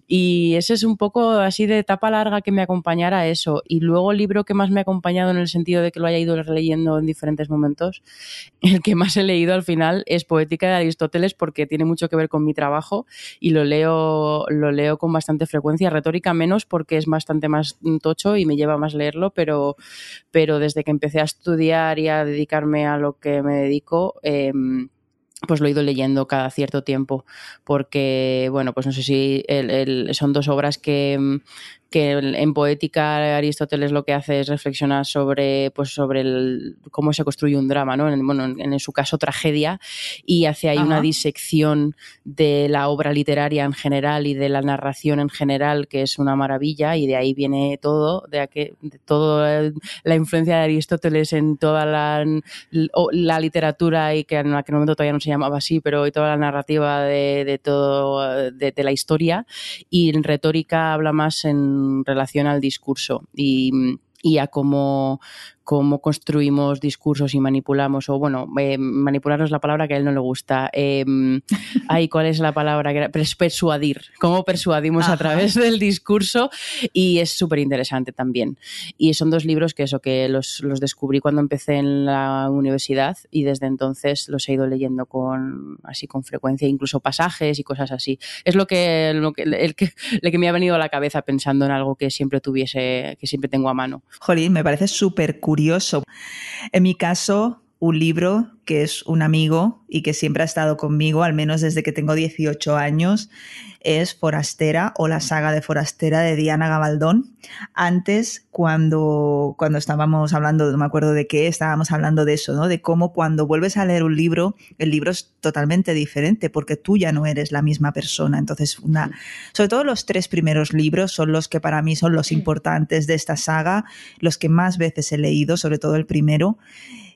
Y ese es un poco así de etapa larga que me acompañara a eso. Y luego el libro que más me ha acompañado en el sentido de que lo haya ido releyendo en diferentes momentos, el que más he leído al final es Poética de Aristóteles porque tiene mucho que ver con mi trabajo y lo leo, lo leo con bastante frecuencia, retórica menos porque es bastante más tocho y me lleva más leerlo, pero, pero desde que empecé a estudiar y a dedicarme a lo que me dedico, em, pues lo he ido leyendo cada cierto tiempo, porque, bueno, pues no sé si son dos obras que, que en poética Aristóteles lo que hace es reflexionar sobre, pues sobre el, cómo se construye un drama, ¿no? En, bueno, en, su caso tragedia, y hace ahí una disección de la obra literaria en general y de la narración en general, que es una maravilla, y de ahí viene todo, de, de toda la influencia de Aristóteles en toda la, la literatura y que en aquel momento todavía no se llamaba así, pero toda la narrativa de, de todo, de la historia, y en retórica habla más en relación al discurso y, a cómo, cómo construimos discursos y manipulamos, o bueno, eh, manipular es la palabra que a él no le gusta. Eh, ay, ¿cuál es la palabra? Persuadir, cómo persuadimos a través del discurso y es súper interesante también. Y son dos libros que eso, que los, los descubrí cuando empecé en la universidad y desde entonces los he ido leyendo con así con frecuencia, incluso pasajes y cosas así. Es lo que, lo que, el que, el que me ha venido a la cabeza pensando en algo que siempre tuviese, que siempre tengo a mano. Jolín, me parece súper curioso. En mi caso, un libro que es un amigo y que siempre ha estado conmigo, al menos desde que tengo 18 años, es Forastera o la saga de Forastera de Diana Gabaldón. Antes, cuando, cuando estábamos hablando, no me acuerdo de qué, estábamos hablando de eso, ¿no? De cómo cuando vuelves a leer un libro, el libro es totalmente diferente porque tú ya no eres la misma persona. Entonces, una, sobre todo los tres primeros libros son los que para mí son los importantes de esta saga, los que más veces he leído, sobre todo el primero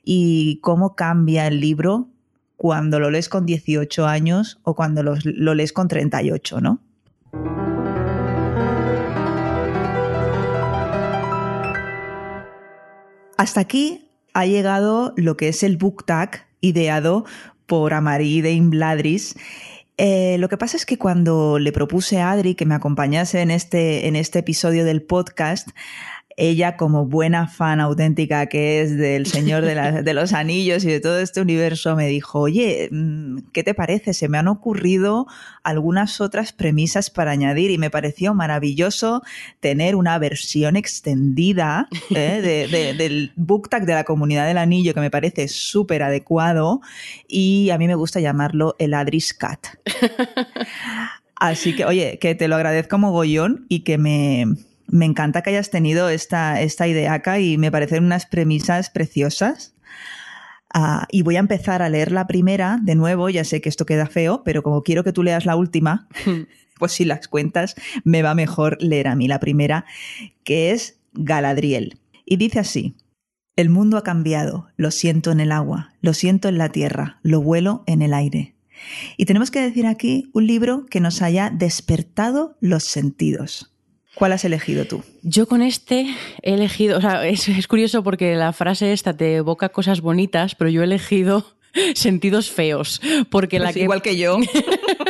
y cómo cambia el libro cuando lo lees con 18 años o cuando lo, lees con 38, ¿no? Hasta aquí ha llegado lo que es el book tag ideado por Amarí de Imbladris. Eh, lo que pasa es que cuando le propuse a Adri que me acompañase en este, en este episodio del podcast, ella como buena fan auténtica que es del Señor de, los Anillos y de todo este universo, me dijo, oye, mm, ¿qué te parece? Se me han ocurrido algunas otras premisas para añadir y me pareció maravilloso tener una versión extendida ¿eh? del book tag de la comunidad del anillo que me parece súper adecuado y a mí me gusta llamarlo el Adris Cat. Así que, oye, que te lo agradezco mogollón y que me, me encanta que hayas tenido esta, esta idea acá y me parecen unas premisas preciosas. Ah, y voy a empezar a leer la primera de nuevo, ya sé que esto queda feo, pero como quiero que tú leas la última, pues si las cuentas, me va mejor leer a mí la primera, que es Galadriel. Y dice así, el mundo ha cambiado, lo siento en el agua, lo siento en la tierra, lo vuelo en el aire. Y tenemos que decir aquí un libro que nos haya despertado los sentidos. ¿Cuál has elegido tú? Yo con este he elegido, o sea, es, curioso porque la frase esta te evoca cosas bonitas, pero yo he elegido sentidos feos, porque la pues que igual que yo,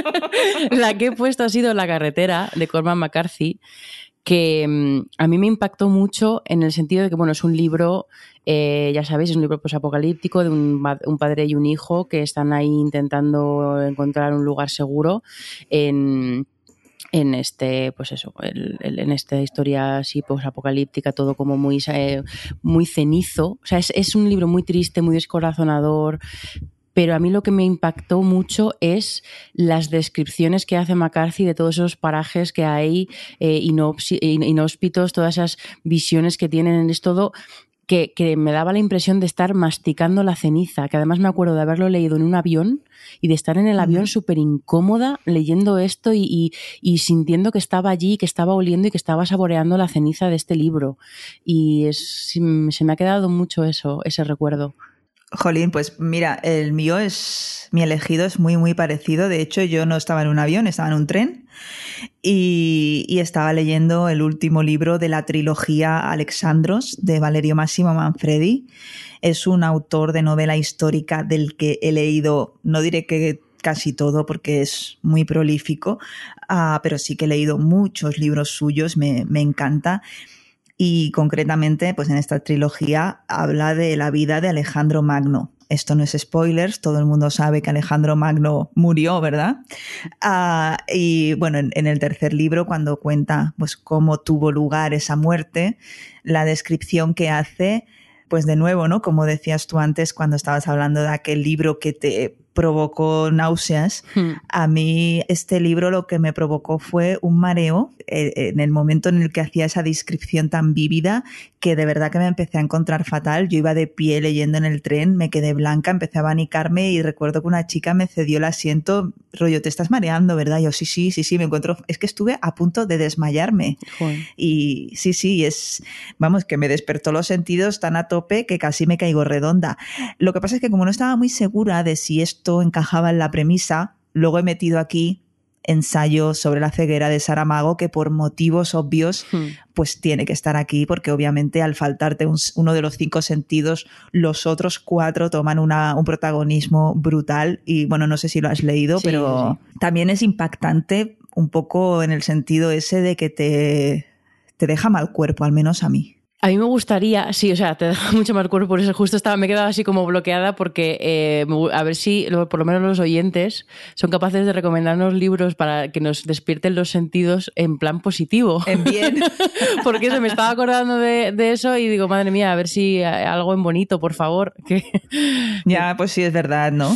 la que he puesto ha sido La carretera de Cormac McCarthy, que mm, a mí me impactó mucho en el sentido de que, bueno, es un libro, eh, ya sabéis, es un libro posapocalíptico de un, un, padre y un hijo que están ahí intentando encontrar un lugar seguro en en este, pues eso, en esta historia así apocalíptica, todo como muy, eh, muy cenizo. O sea, es, un libro muy triste, muy descorazonador, pero a mí lo que me impactó mucho es las descripciones que hace McCarthy de todos esos parajes que hay eh, inhóspitos, todas esas visiones que tienen, es todo que, me daba la impresión de estar masticando la ceniza, que además me acuerdo de haberlo leído en un avión y de estar en el avión súper incómoda leyendo esto y, sintiendo que estaba allí, que estaba oliendo y que estaba saboreando la ceniza de este libro. Y es, se me ha quedado mucho eso, ese recuerdo. Jolín, pues mira, el mío es, mi elegido es muy, muy parecido. De hecho, yo no estaba en un avión, estaba en un tren y, estaba leyendo el último libro de la trilogía Alexandros de Valerio Máximo Manfredi. Es un autor de novela histórica del que he leído, no diré que casi todo porque es muy prolífico, ah, pero sí que he leído muchos libros suyos, me, me encanta y concretamente, pues en esta trilogía habla de la vida de Alejandro Magno. Esto no es spoilers, todo el mundo sabe que Alejandro Magno murió, ¿verdad? Ah, y bueno, en, el tercer libro, cuando cuenta pues cómo tuvo lugar esa muerte, la descripción que hace, pues de nuevo, ¿no? Como decías tú antes cuando estabas hablando de aquel libro que te provocó náuseas. Hmm. A mí este libro lo que me provocó fue un mareo eh, en el momento en el que hacía esa descripción tan vívida que de verdad que me empecé a encontrar fatal. Yo iba de pie leyendo en el tren, me quedé blanca, empecé a abanicarme y recuerdo que una chica me cedió el asiento, rollo, te estás mareando, ¿verdad? yo sí, sí, sí, sí, me encuentro, es que estuve a punto de desmayarme. Y sí, sí, es, vamos, que me despertó los sentidos tan a tope que casi me caigo redonda. Lo que pasa es que como no estaba muy segura de si esto encajaba en la premisa, luego he metido aquí ensayo sobre la ceguera de Saramago que por motivos obvios hmm. pues tiene que estar aquí porque obviamente al faltarte uno de los cinco sentidos los otros cuatro toman un protagonismo brutal y bueno, no sé si lo has leído, pero también es impactante un poco en el sentido ese de que te, te deja mal cuerpo, al menos a mí. A mí me gustaría, sí, o sea, te deja mucho más cuerpo, por eso justo estaba, me he quedado así como bloqueada porque eh, a ver si por lo menos los oyentes son capaces de recomendarnos libros para que nos despierten los sentidos en plan positivo. En bien. porque se me estaba acordando de, de, eso y digo, madre mía, a ver si algo en bonito, por favor. ya, pues sí, es verdad, ¿no?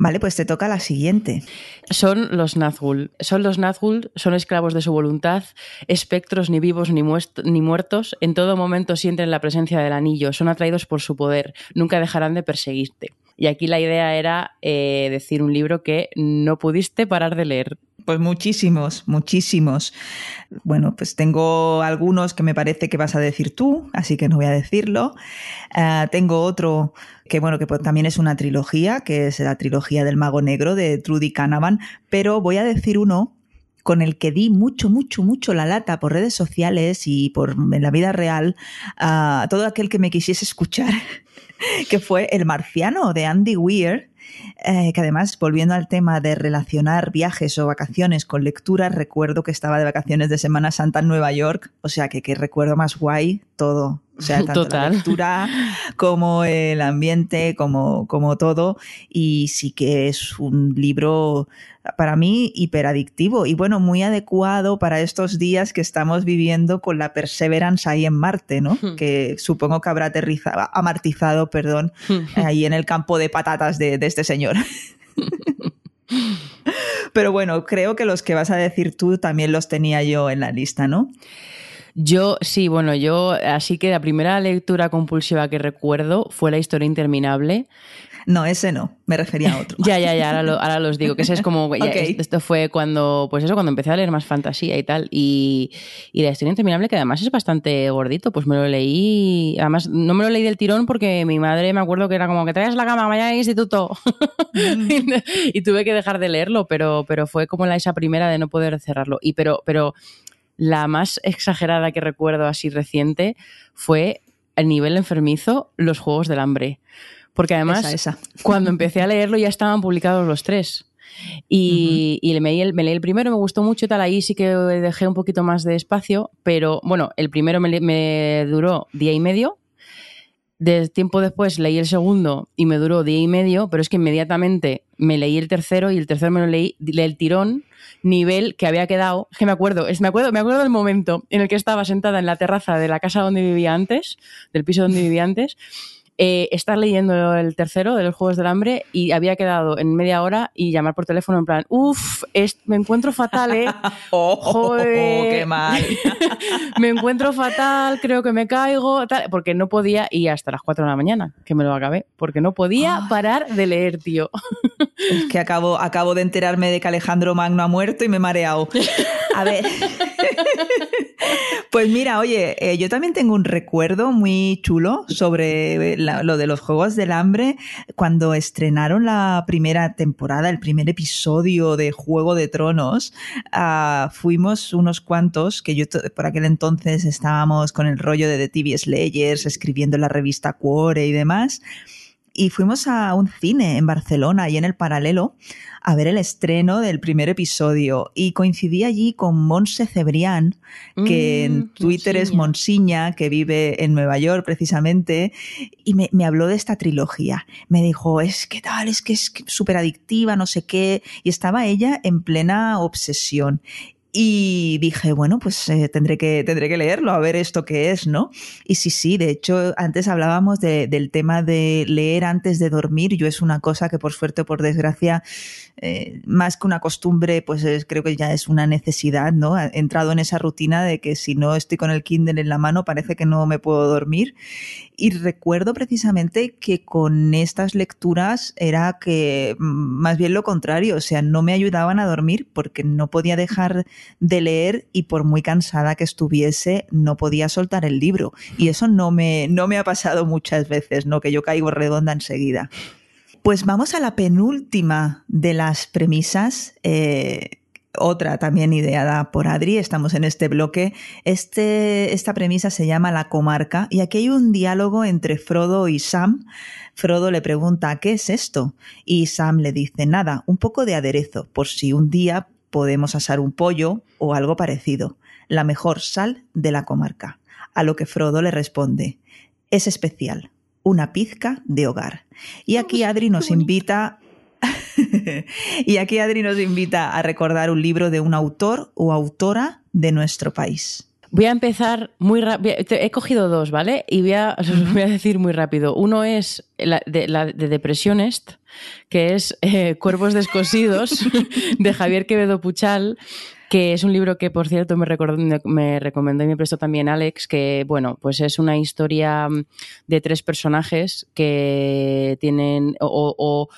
Vale, pues te toca la siguiente. Son los Nazgûl. Son los Nazgûl, son esclavos de su voluntad, espectros ni vivos ni, ni, muertos, en todo momento sienten la presencia del anillo, son atraídos por su poder, nunca dejarán de perseguirte. Y aquí la idea era eh, decir un libro que no pudiste parar de leer. Pues muchísimos, muchísimos. Bueno, pues tengo algunos que me parece que vas a decir tú, así que no voy a decirlo. Ah, tengo otro que bueno, que pues también es una trilogía, que es la trilogía del Mago Negro de Trudy Canavan, pero voy a decir uno con el que di mucho, mucho, mucho la lata por redes sociales y por en la vida real a todo aquel que me quisiese escuchar, que fue El Marciano de Andy Weir, eh, que además, volviendo al tema de relacionar viajes o vacaciones con lecturas, recuerdo que estaba de vacaciones de Semana Santa en Nueva York, o sea que qué recuerdo más guay todo. O sea, tanto la lectura como el ambiente, como, como todo. Y sí que es un libro para mí hiperadictivo y bueno, muy adecuado para estos días que estamos viviendo con la Perseverance ahí en Marte, ¿no? Que supongo que habrá aterrizado, amartizado, perdón, ahí en el campo de patatas de, de este señor. Pero bueno, creo que los que vas a decir tú también los tenía yo en la lista, ¿no? Yo, sí, bueno, yo, así que la primera lectura compulsiva que recuerdo fue La historia interminable. No, ese no, me refería a otro. ya, ya, ya, ahora, los digo, que ese es como, esto fue cuando, pues eso, cuando empecé a leer más fantasía y tal, y, La historia interminable, que además es bastante gordito, pues me lo leí, además no me lo leí del tirón porque mi madre me acuerdo que era como que traes la cama, vaya al instituto, mm. y tuve que dejar de leerlo, pero, pero fue como la, esa primera de no poder cerrarlo, y pero, pero la más exagerada que recuerdo así reciente fue a nivel enfermizo los Juegos del Hambre. Porque además, cuando empecé a leerlo ya estaban publicados los tres. Y, me, leí el, me, leí el, primero, me gustó mucho y tal, ahí sí que dejé un poquito más de espacio, pero bueno, el primero me, me duró día y medio, de tiempo después leí el segundo y me duró día y medio, pero es que inmediatamente me leí el tercero y el tercero me lo leí el tirón nivel que había quedado, es que me acuerdo, es, me acuerdo, me acuerdo del momento en el que estaba sentada en la terraza de la casa donde vivía antes, del piso donde vivía antes, eh, estar leyendo el tercero de los Juegos del Hambre y había quedado en media hora y llamar por teléfono en plan, uff, me encuentro fatal, ¿eh? oh, qué mal! me encuentro fatal, creo que me caigo, porque no podía, y hasta las 4 de la mañana, que me lo acabé, porque no podía ah. parar de leer, tío. es que acabo, acabo de enterarme de que Alejandro Magno ha muerto y me he mareado. A ver. pues mira, oye, eh, yo también tengo un recuerdo muy chulo sobre lo de los Juegos del Hambre. Cuando estrenaron la primera temporada, el primer episodio de Juego de Tronos, ah, fuimos unos cuantos, que yo por aquel entonces estábamos con el rollo de The TV Slayers, escribiendo la revista Cuore y demás y fuimos a un cine en Barcelona y en el paralelo a ver el estreno del primer episodio y coincidí allí con Monse Cebrián, que en mm, Twitter es Monsiña, que vive en Nueva York precisamente, y me, me, habló de esta trilogía. Me dijo, es que tal, es que es súper adictiva, no sé qué, y estaba ella en plena obsesión. Y dije, bueno, pues eh, tendré, que, tendré que leerlo, a ver esto qué es, ¿no? Y sí, sí, de hecho, antes hablábamos del tema de leer antes de dormir. Yo es una cosa que por suerte o por desgracia, eh, más que una costumbre, pues creo que ya es una necesidad, ¿no? He entrado en esa rutina de que si no estoy con el Kindle en la mano parece que no me puedo dormir. Y recuerdo precisamente que con estas lecturas era que mm, más bien lo contrario, o sea, no me ayudaban a dormir porque no podía dejar de leer y por muy cansada que estuviese no podía soltar el libro. Y eso no me, no me ha pasado muchas veces, ¿no? Que yo caigo redonda enseguida. Pues vamos a la penúltima de las premisas. Eh, otra también ideada por Adri, estamos en este bloque. Este, esta premisa se llama La comarca y aquí hay un diálogo entre Frodo y Sam. Frodo le pregunta ¿qué es esto? Y Sam le dice nada, un poco de aderezo, por si un día podemos asar un pollo o algo parecido. La mejor sal de la comarca. A lo que Frodo le responde, es especial, una pizca de hogar. Y aquí Adri nos invita y aquí Adri nos invita a recordar un libro de un autor o autora de nuestro país. Voy a empezar muy rápido. He cogido dos, ¿vale? Y voy a, voy a decir muy rápido. Uno es la de, la de Depressionist, que es eh, Cuerpos descosidos, de Javier Quevedo Puchal, que es un libro que, por cierto, me, me recomendó y me prestó también Alex, que, bueno, pues es una historia de tres personajes que tienen o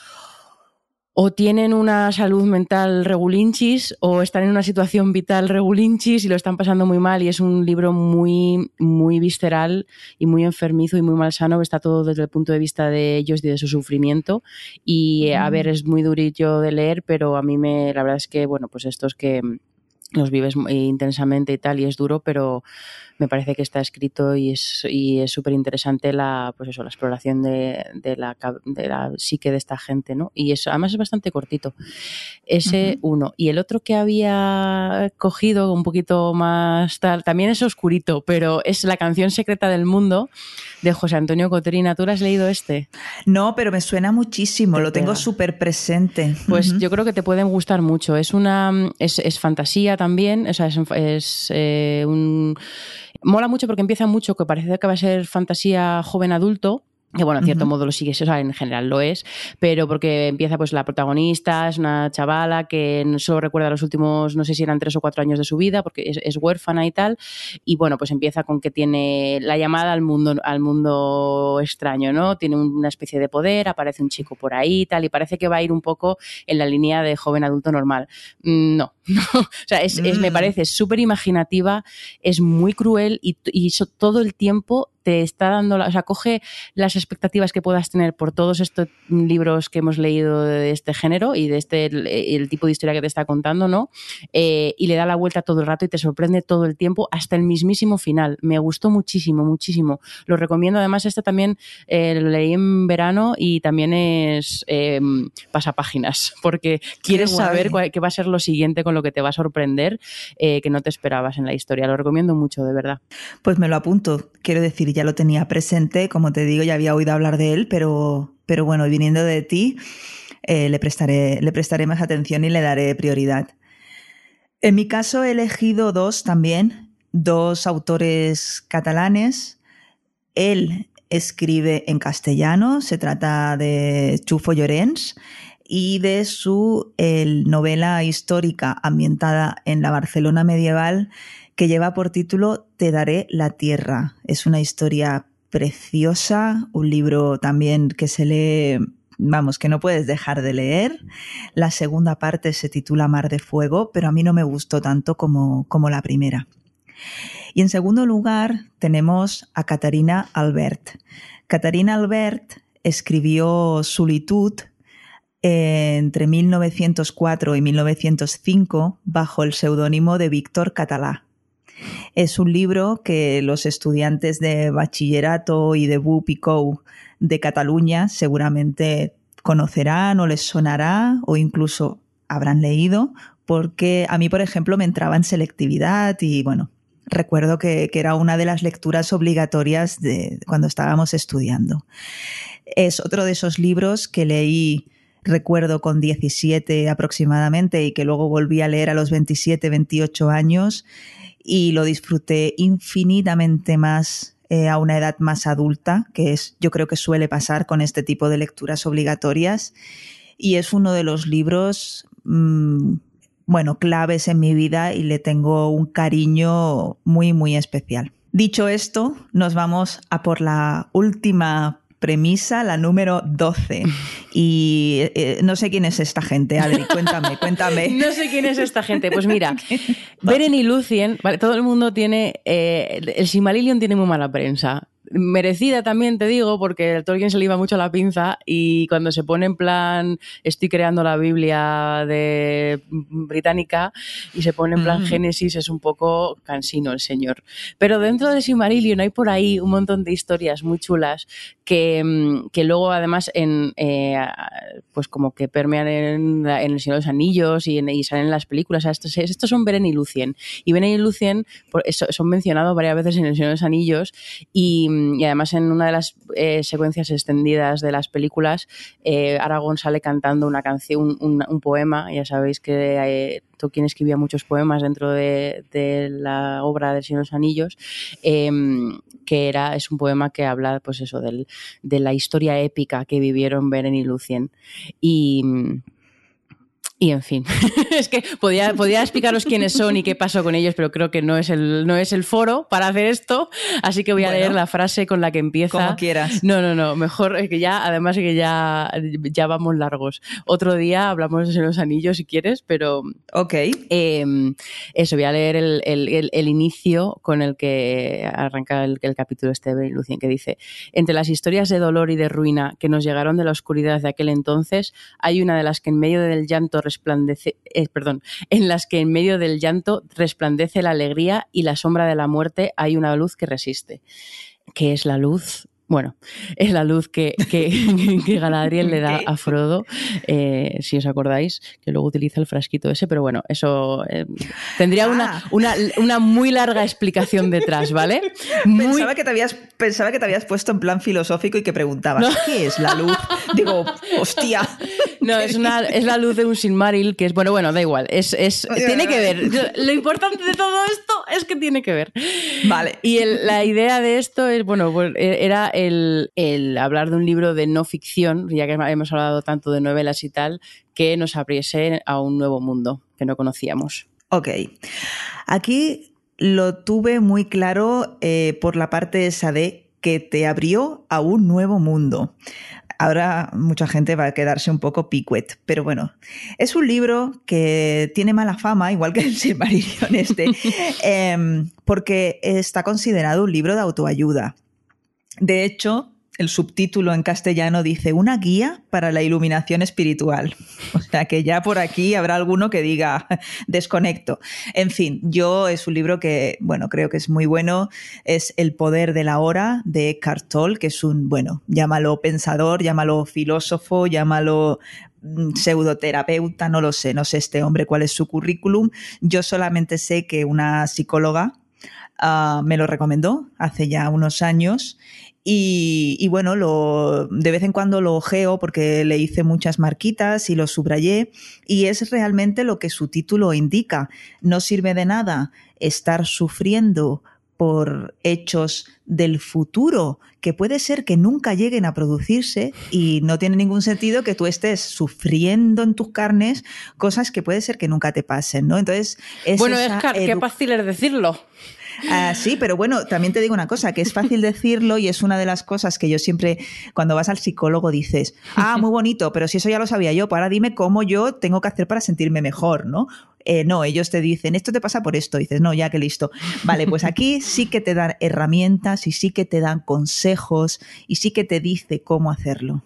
tienen una salud mental regulinchis o están en una situación vital regulinchis y lo están pasando muy mal y es un libro muy, muy visceral y muy enfermizo y muy malsano que está todo desde el punto de vista de ellos y de su sufrimiento. Y a ver es muy durillo de leer pero a mí me la verdad es que bueno pues esto es que los vives intensamente y tal y es duro pero me parece que está escrito y es y es súper interesante la pues eso la exploración de, de, la, de la psique de esta gente no y eso además es bastante cortito ese uno. Y el otro que había cogido un poquito más tal también es oscurito pero es la canción secreta del mundo de José Antonio Cotrina. ¿tú lo has leído este? no pero me suena muchísimo lo tengo súper presente. Pues yo creo que te pueden gustar mucho. Es una es, es fantasía también o sea es, es eh, un Mola mucho porque empieza mucho, que parece que va a ser fantasía joven adulto, que bueno, en cierto modo lo sigue, o sea, en general lo es, pero porque empieza pues la protagonista, es una chavala que solo recuerda los últimos, no sé si eran tres o cuatro años de su vida, porque es, huérfana y tal, y bueno, pues empieza con que tiene la llamada al mundo, al mundo extraño, ¿no? Tiene una especie de poder, aparece un chico por ahí y tal, y parece que va a ir un poco en la línea de joven adulto normal. Mm, no, no, o sea, es, me mm. parece súper imaginativa, es muy cruel y, y todo el tiempo te está dando, o sea, coge las expectativas que puedas tener por todos estos libros que hemos leído de este género y de este el, tipo de historia que te está contando, ¿no? Eh, y le da la vuelta todo el rato y te sorprende todo el tiempo hasta el mismísimo final. Me gustó muchísimo, muchísimo. Lo recomiendo. Además, este también eh, lo leí en verano y también es eh, pasapáginas, porque quieres saber qué va a ser lo siguiente con lo que te va a sorprender que no te esperabas en la historia. Lo recomiendo mucho, de verdad. Pues me lo apunto. Quiero decir, ya lo tenía presente, como te digo, ya había oído hablar de él, pero, pero bueno, viniendo de ti, eh, le, prestaré, le prestaré más atención y le daré prioridad. En mi caso he elegido dos también, dos autores catalanes. Él escribe en castellano, se trata de Chufo Llorens, y de su novela histórica ambientada en la Barcelona medieval que lleva por título Te daré la tierra. Es una historia preciosa, un libro también que se lee, vamos, que no puedes dejar de leer. La segunda parte se titula Mar de Fuego, pero a mí no me gustó tanto como, como la primera. Y en segundo lugar tenemos a Catarina Albert. Catarina Albert escribió Solitud entre 1904 y 1905 bajo el seudónimo de Víctor Catalá. Es un libro que los estudiantes de bachillerato y de BUP de Cataluña seguramente conocerán o les sonará o incluso habrán leído, porque a mí, por ejemplo, me entraba en selectividad y bueno, recuerdo que, era una de las lecturas obligatorias de cuando estábamos estudiando. Es otro de esos libros que leí recuerdo con 17 aproximadamente y que luego volví a leer a los 27, 28 años y lo disfruté infinitamente más eh, a una edad más adulta, que es yo creo que suele pasar con este tipo de lecturas obligatorias. Y es uno de los libros, mm, bueno, claves en mi vida y le tengo un cariño muy, muy especial. Dicho esto, nos vamos a por la última premisa, la número 12. Y eh, no sé quién es esta gente, Adri, cuéntame, cuéntame. no sé quién es esta gente. Pues mira, Beren y Lucien, todo el mundo tiene. Eh, el Simarillion tiene muy mala prensa. Merecida también, te digo, porque el Tolkien se le iba mucho a la pinza y cuando se pone en plan, estoy creando la Biblia de británica y se pone en plan Génesis, es un poco cansino el señor. Pero dentro de Silmarillion hay por ahí un montón de historias muy chulas que, mm, que luego además en, eh, pues como que permean en, El Señor de los Anillos y, en, salen en las películas. estos, estos son Beren y Lucien. Y Beren y Lucien son mencionados varias veces en El Señor de los Anillos y, además en una de las eh, secuencias extendidas de las películas, eh, Aragón sale cantando una canción, un, poema. Ya sabéis que eh, Tolkien escribía muchos poemas dentro de, la obra del Señor de los Anillos, em, que era, es un poema que habla, pues eso, del, de la historia épica que vivieron Beren y Lucien. Y y en fin, es que podía, podía explicaros quiénes son y qué pasó con ellos, pero creo que no es el, no es el foro para hacer esto, así que voy a leer la frase con la que empieza. Como quieras. No, no, no, mejor que ya, además que ya, ya vamos largos. Otro día hablamos de los anillos si quieres, pero... Ok. Em, eso, voy a leer el, el, el, inicio con el que arranca el, capítulo este de Lucien, que dice, entre las historias de dolor y de ruina que nos llegaron de la oscuridad de aquel entonces, hay una de las que en medio del llanto resplandece, eh, perdón, en las que en medio del llanto resplandece la alegría y la sombra de la muerte hay una luz que resiste. ¿Qué es la luz? Bueno, es la luz que, que, Galadriel le da a Frodo, eh, si os acordáis, que luego utiliza el frasquito ese, pero bueno, eso eh, tendría ah. una, una, muy larga explicación detrás, ¿vale? Pensaba, que te habías, pensaba que te habías puesto en plan filosófico y que preguntabas, ¿qué es la luz? Digo, hostia. No, es, una, es la luz de un Silmaril, que es, bueno, bueno, da igual, es, es, tiene que ver. Lo importante de todo esto es que tiene que ver. Vale. Y la idea de esto es, bueno, pues, e, era el, hablar de un libro de no ficción, ya que hemos hablado tanto de novelas y tal, que nos abriese a un nuevo mundo que no conocíamos. Ok. Aquí lo tuve muy claro eh, por la parte esa de que te abrió a un nuevo mundo. Ahora mucha gente va a quedarse un poco picuet, pero bueno, es un libro que tiene mala fama, igual que el Silmarillion este, em, porque está considerado un libro de autoayuda. De hecho, el subtítulo en castellano dice una guía para la iluminación espiritual. O sea que ya por aquí habrá alguno que diga desconecto. En fin, yo es un libro que, bueno, creo que es muy bueno. Es El poder de la hora de Cartol, que es un, bueno, llámalo pensador, llámalo filósofo, llámalo mm, pseudoterapeuta, no lo sé, no sé este hombre cuál es su currículum. Yo solamente sé que una psicóloga ah, me lo recomendó hace ya unos años y, bueno, lo, de vez en cuando lo ojeo porque le hice muchas marquitas y lo subrayé y es realmente lo que su título indica. No sirve de nada estar sufriendo por hechos del futuro que puede ser que nunca lleguen a producirse y no tiene ningún sentido que tú estés sufriendo en tus carnes cosas que puede ser que nunca te pasen, ¿no? Entonces, bueno, Edgar, qué fácil es decirlo. Ah, sí, pero bueno, también te digo una cosa, que es fácil decirlo y es una de las cosas que yo siempre, cuando vas al psicólogo, dices, ah, muy bonito, pero si eso ya lo sabía yo, pues ahora dime cómo yo tengo que hacer para sentirme mejor, ¿no? Eh, no, ellos te dicen, esto te pasa por esto, dices, no, ya que listo. Vale, pues aquí sí que te dan herramientas y sí que te dan consejos y sí que te dice cómo hacerlo.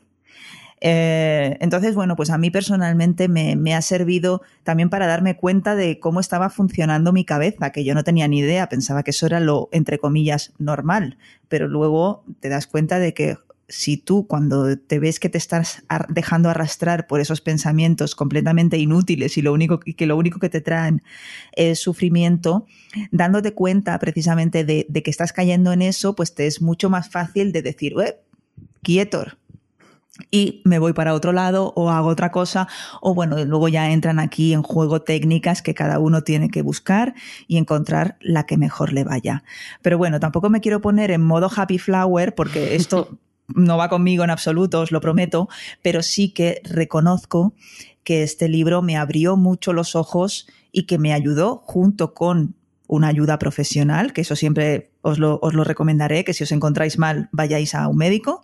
Eh, entonces, bueno, pues a mí personalmente me, ha servido también para darme cuenta de cómo estaba funcionando mi cabeza, que yo no tenía ni idea, pensaba que eso era lo, entre comillas, normal, pero luego te das cuenta de que si tú cuando te ves que te estás dejando arrastrar por esos pensamientos completamente inútiles y lo único que lo único que te traen es sufrimiento, dándote cuenta precisamente de, que estás cayendo en eso, pues te es mucho más fácil de decir, quieto, y me voy para otro lado o hago otra cosa o bueno, luego ya entran aquí en juego técnicas que cada uno tiene que buscar y encontrar la que mejor le vaya. Pero bueno, tampoco me quiero poner en modo happy flower porque esto no va conmigo en absoluto, os lo prometo, pero sí que reconozco que este libro me abrió mucho los ojos y que me ayudó junto con una ayuda profesional, que eso siempre os lo, os lo recomendaré, que si os encontráis mal vayáis a un médico,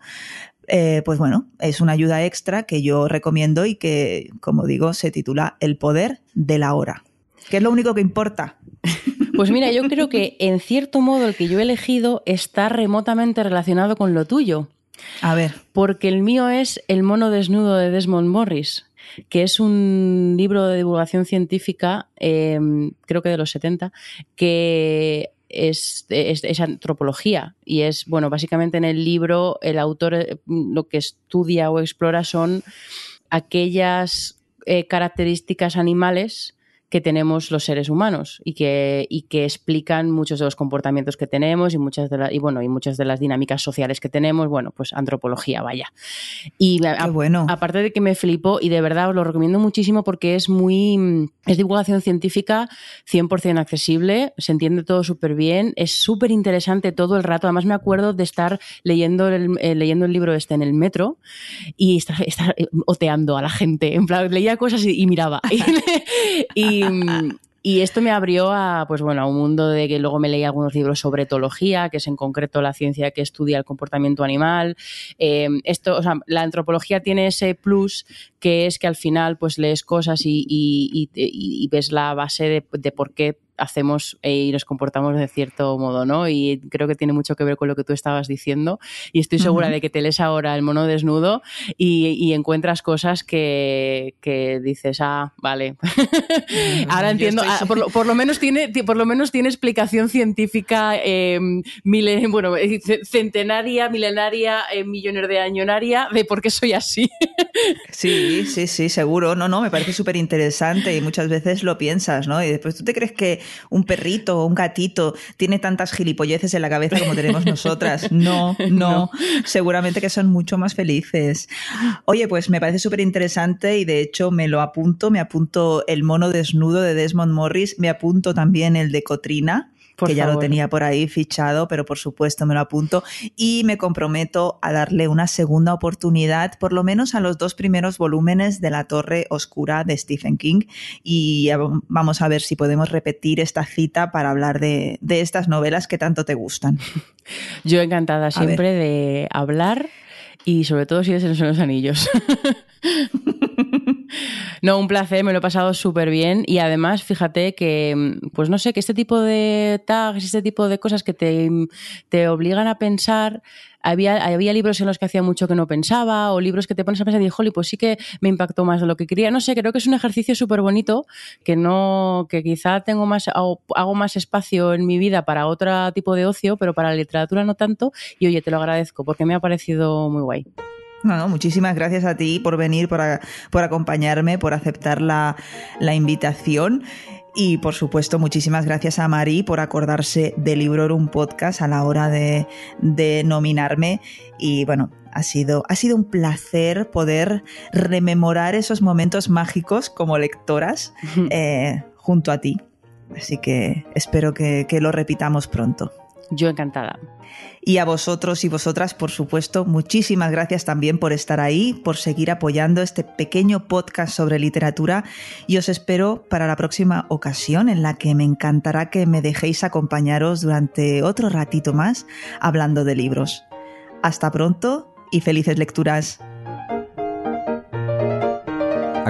eh, pues bueno, es una ayuda extra que yo recomiendo y que, como digo, se titula El poder de la hora. que es lo único que importa. Pues mira, yo creo que en cierto modo el que yo he elegido está remotamente relacionado con lo tuyo. A ver. Porque el mío es El mono desnudo de Desmond Morris, que es un libro de divulgación científica, em, creo que de los 70, que es, es, antropología y es, bueno, básicamente en el libro el autor eh, lo que estudia o explora son aquellas eh, características animales que tenemos los seres humanos y que, y que explican muchos de los comportamientos que tenemos y muchas de las, y bueno, y muchas de las dinámicas sociales que tenemos, bueno, pues antropología, vaya. Y bueno. aparte de que me flipó y de verdad os lo recomiendo muchísimo porque es muy es divulgación científica 100% accesible, se entiende todo súper bien, es súper interesante todo el rato. Además me acuerdo de estar leyendo el, eh, leyendo el libro este en el metro y estar, oteando a la gente, en plan leía cosas y, y miraba. y y, esto me abrió a, pues bueno, a un mundo de que luego me leí algunos libros sobre etología, que es en concreto la ciencia que estudia el comportamiento animal. Eh, esto, la antropología tiene ese plus que es que al final pues lees cosas y, ves la base de por qué hacemos eh, y nos comportamos de cierto modo, ¿no? Y creo que tiene mucho que ver con lo que tú estabas diciendo. Y estoy segura de que te lees ahora el mono desnudo y, encuentras cosas que, dices, ah, vale. ahora entiendo. Ah, por, lo, menos tiene, por lo menos tiene explicación científica em, bueno, eh, centenaria, milenaria, eh, millones de añonaria de por qué soy así. sí, sí, sí, seguro. No, no, me parece súper interesante y muchas veces lo piensas, ¿no? Y después tú te crees que un perrito o un gatito tiene tantas gilipolleces en la cabeza como tenemos nosotras. No, no, seguramente que son mucho más felices. Oye, pues me parece súper interesante y de hecho me lo apunto, me apunto el mono desnudo de Desmond Morris, me apunto también el de Cotrina que ya lo tenía por ahí fichado, pero por supuesto me lo apunto y me comprometo a darle una segunda oportunidad, por lo menos a los dos primeros volúmenes de La Torre Oscura de Stephen King y vamos a ver si podemos repetir esta cita para hablar de, estas novelas que tanto te gustan. Yo encantada siempre de hablar y sobre todo si es en los anillos. No, un placer, me lo he pasado súper bien y además fíjate que, pues no sé, que este tipo de tags, este tipo de cosas que te, obligan a pensar, había, había libros en los que hacía mucho que no pensaba o libros que te pones a pensar y digo, pues sí que me impactó más de lo que quería. No sé, creo que es un ejercicio súper bonito que no, que quizá tengo más, hago, hago más espacio en mi vida para otro tipo de ocio, pero para la literatura no tanto y oye, te lo agradezco porque me ha parecido muy guay. No, muchísimas gracias a ti por venir, por, por acompañarme, por aceptar la, la, invitación. Y por supuesto, muchísimas gracias a Mari por acordarse de Librorum Podcast a la hora de, de nominarme. Y bueno, ha sido, ha sido un placer poder rememorar esos momentos mágicos como lectoras eh, junto a ti. Así que espero que, que lo repitamos pronto. Yo encantada. Y a vosotros y vosotras, por supuesto, muchísimas gracias también por estar ahí, por seguir apoyando este pequeño podcast sobre literatura y os espero para la próxima ocasión en la que me encantará que me dejéis acompañaros durante otro ratito más hablando de libros. Hasta pronto y felices lecturas.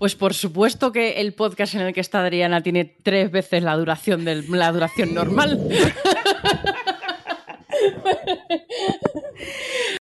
Pues por supuesto que el podcast en el que está Adriana tiene tres veces la duración de la duración normal.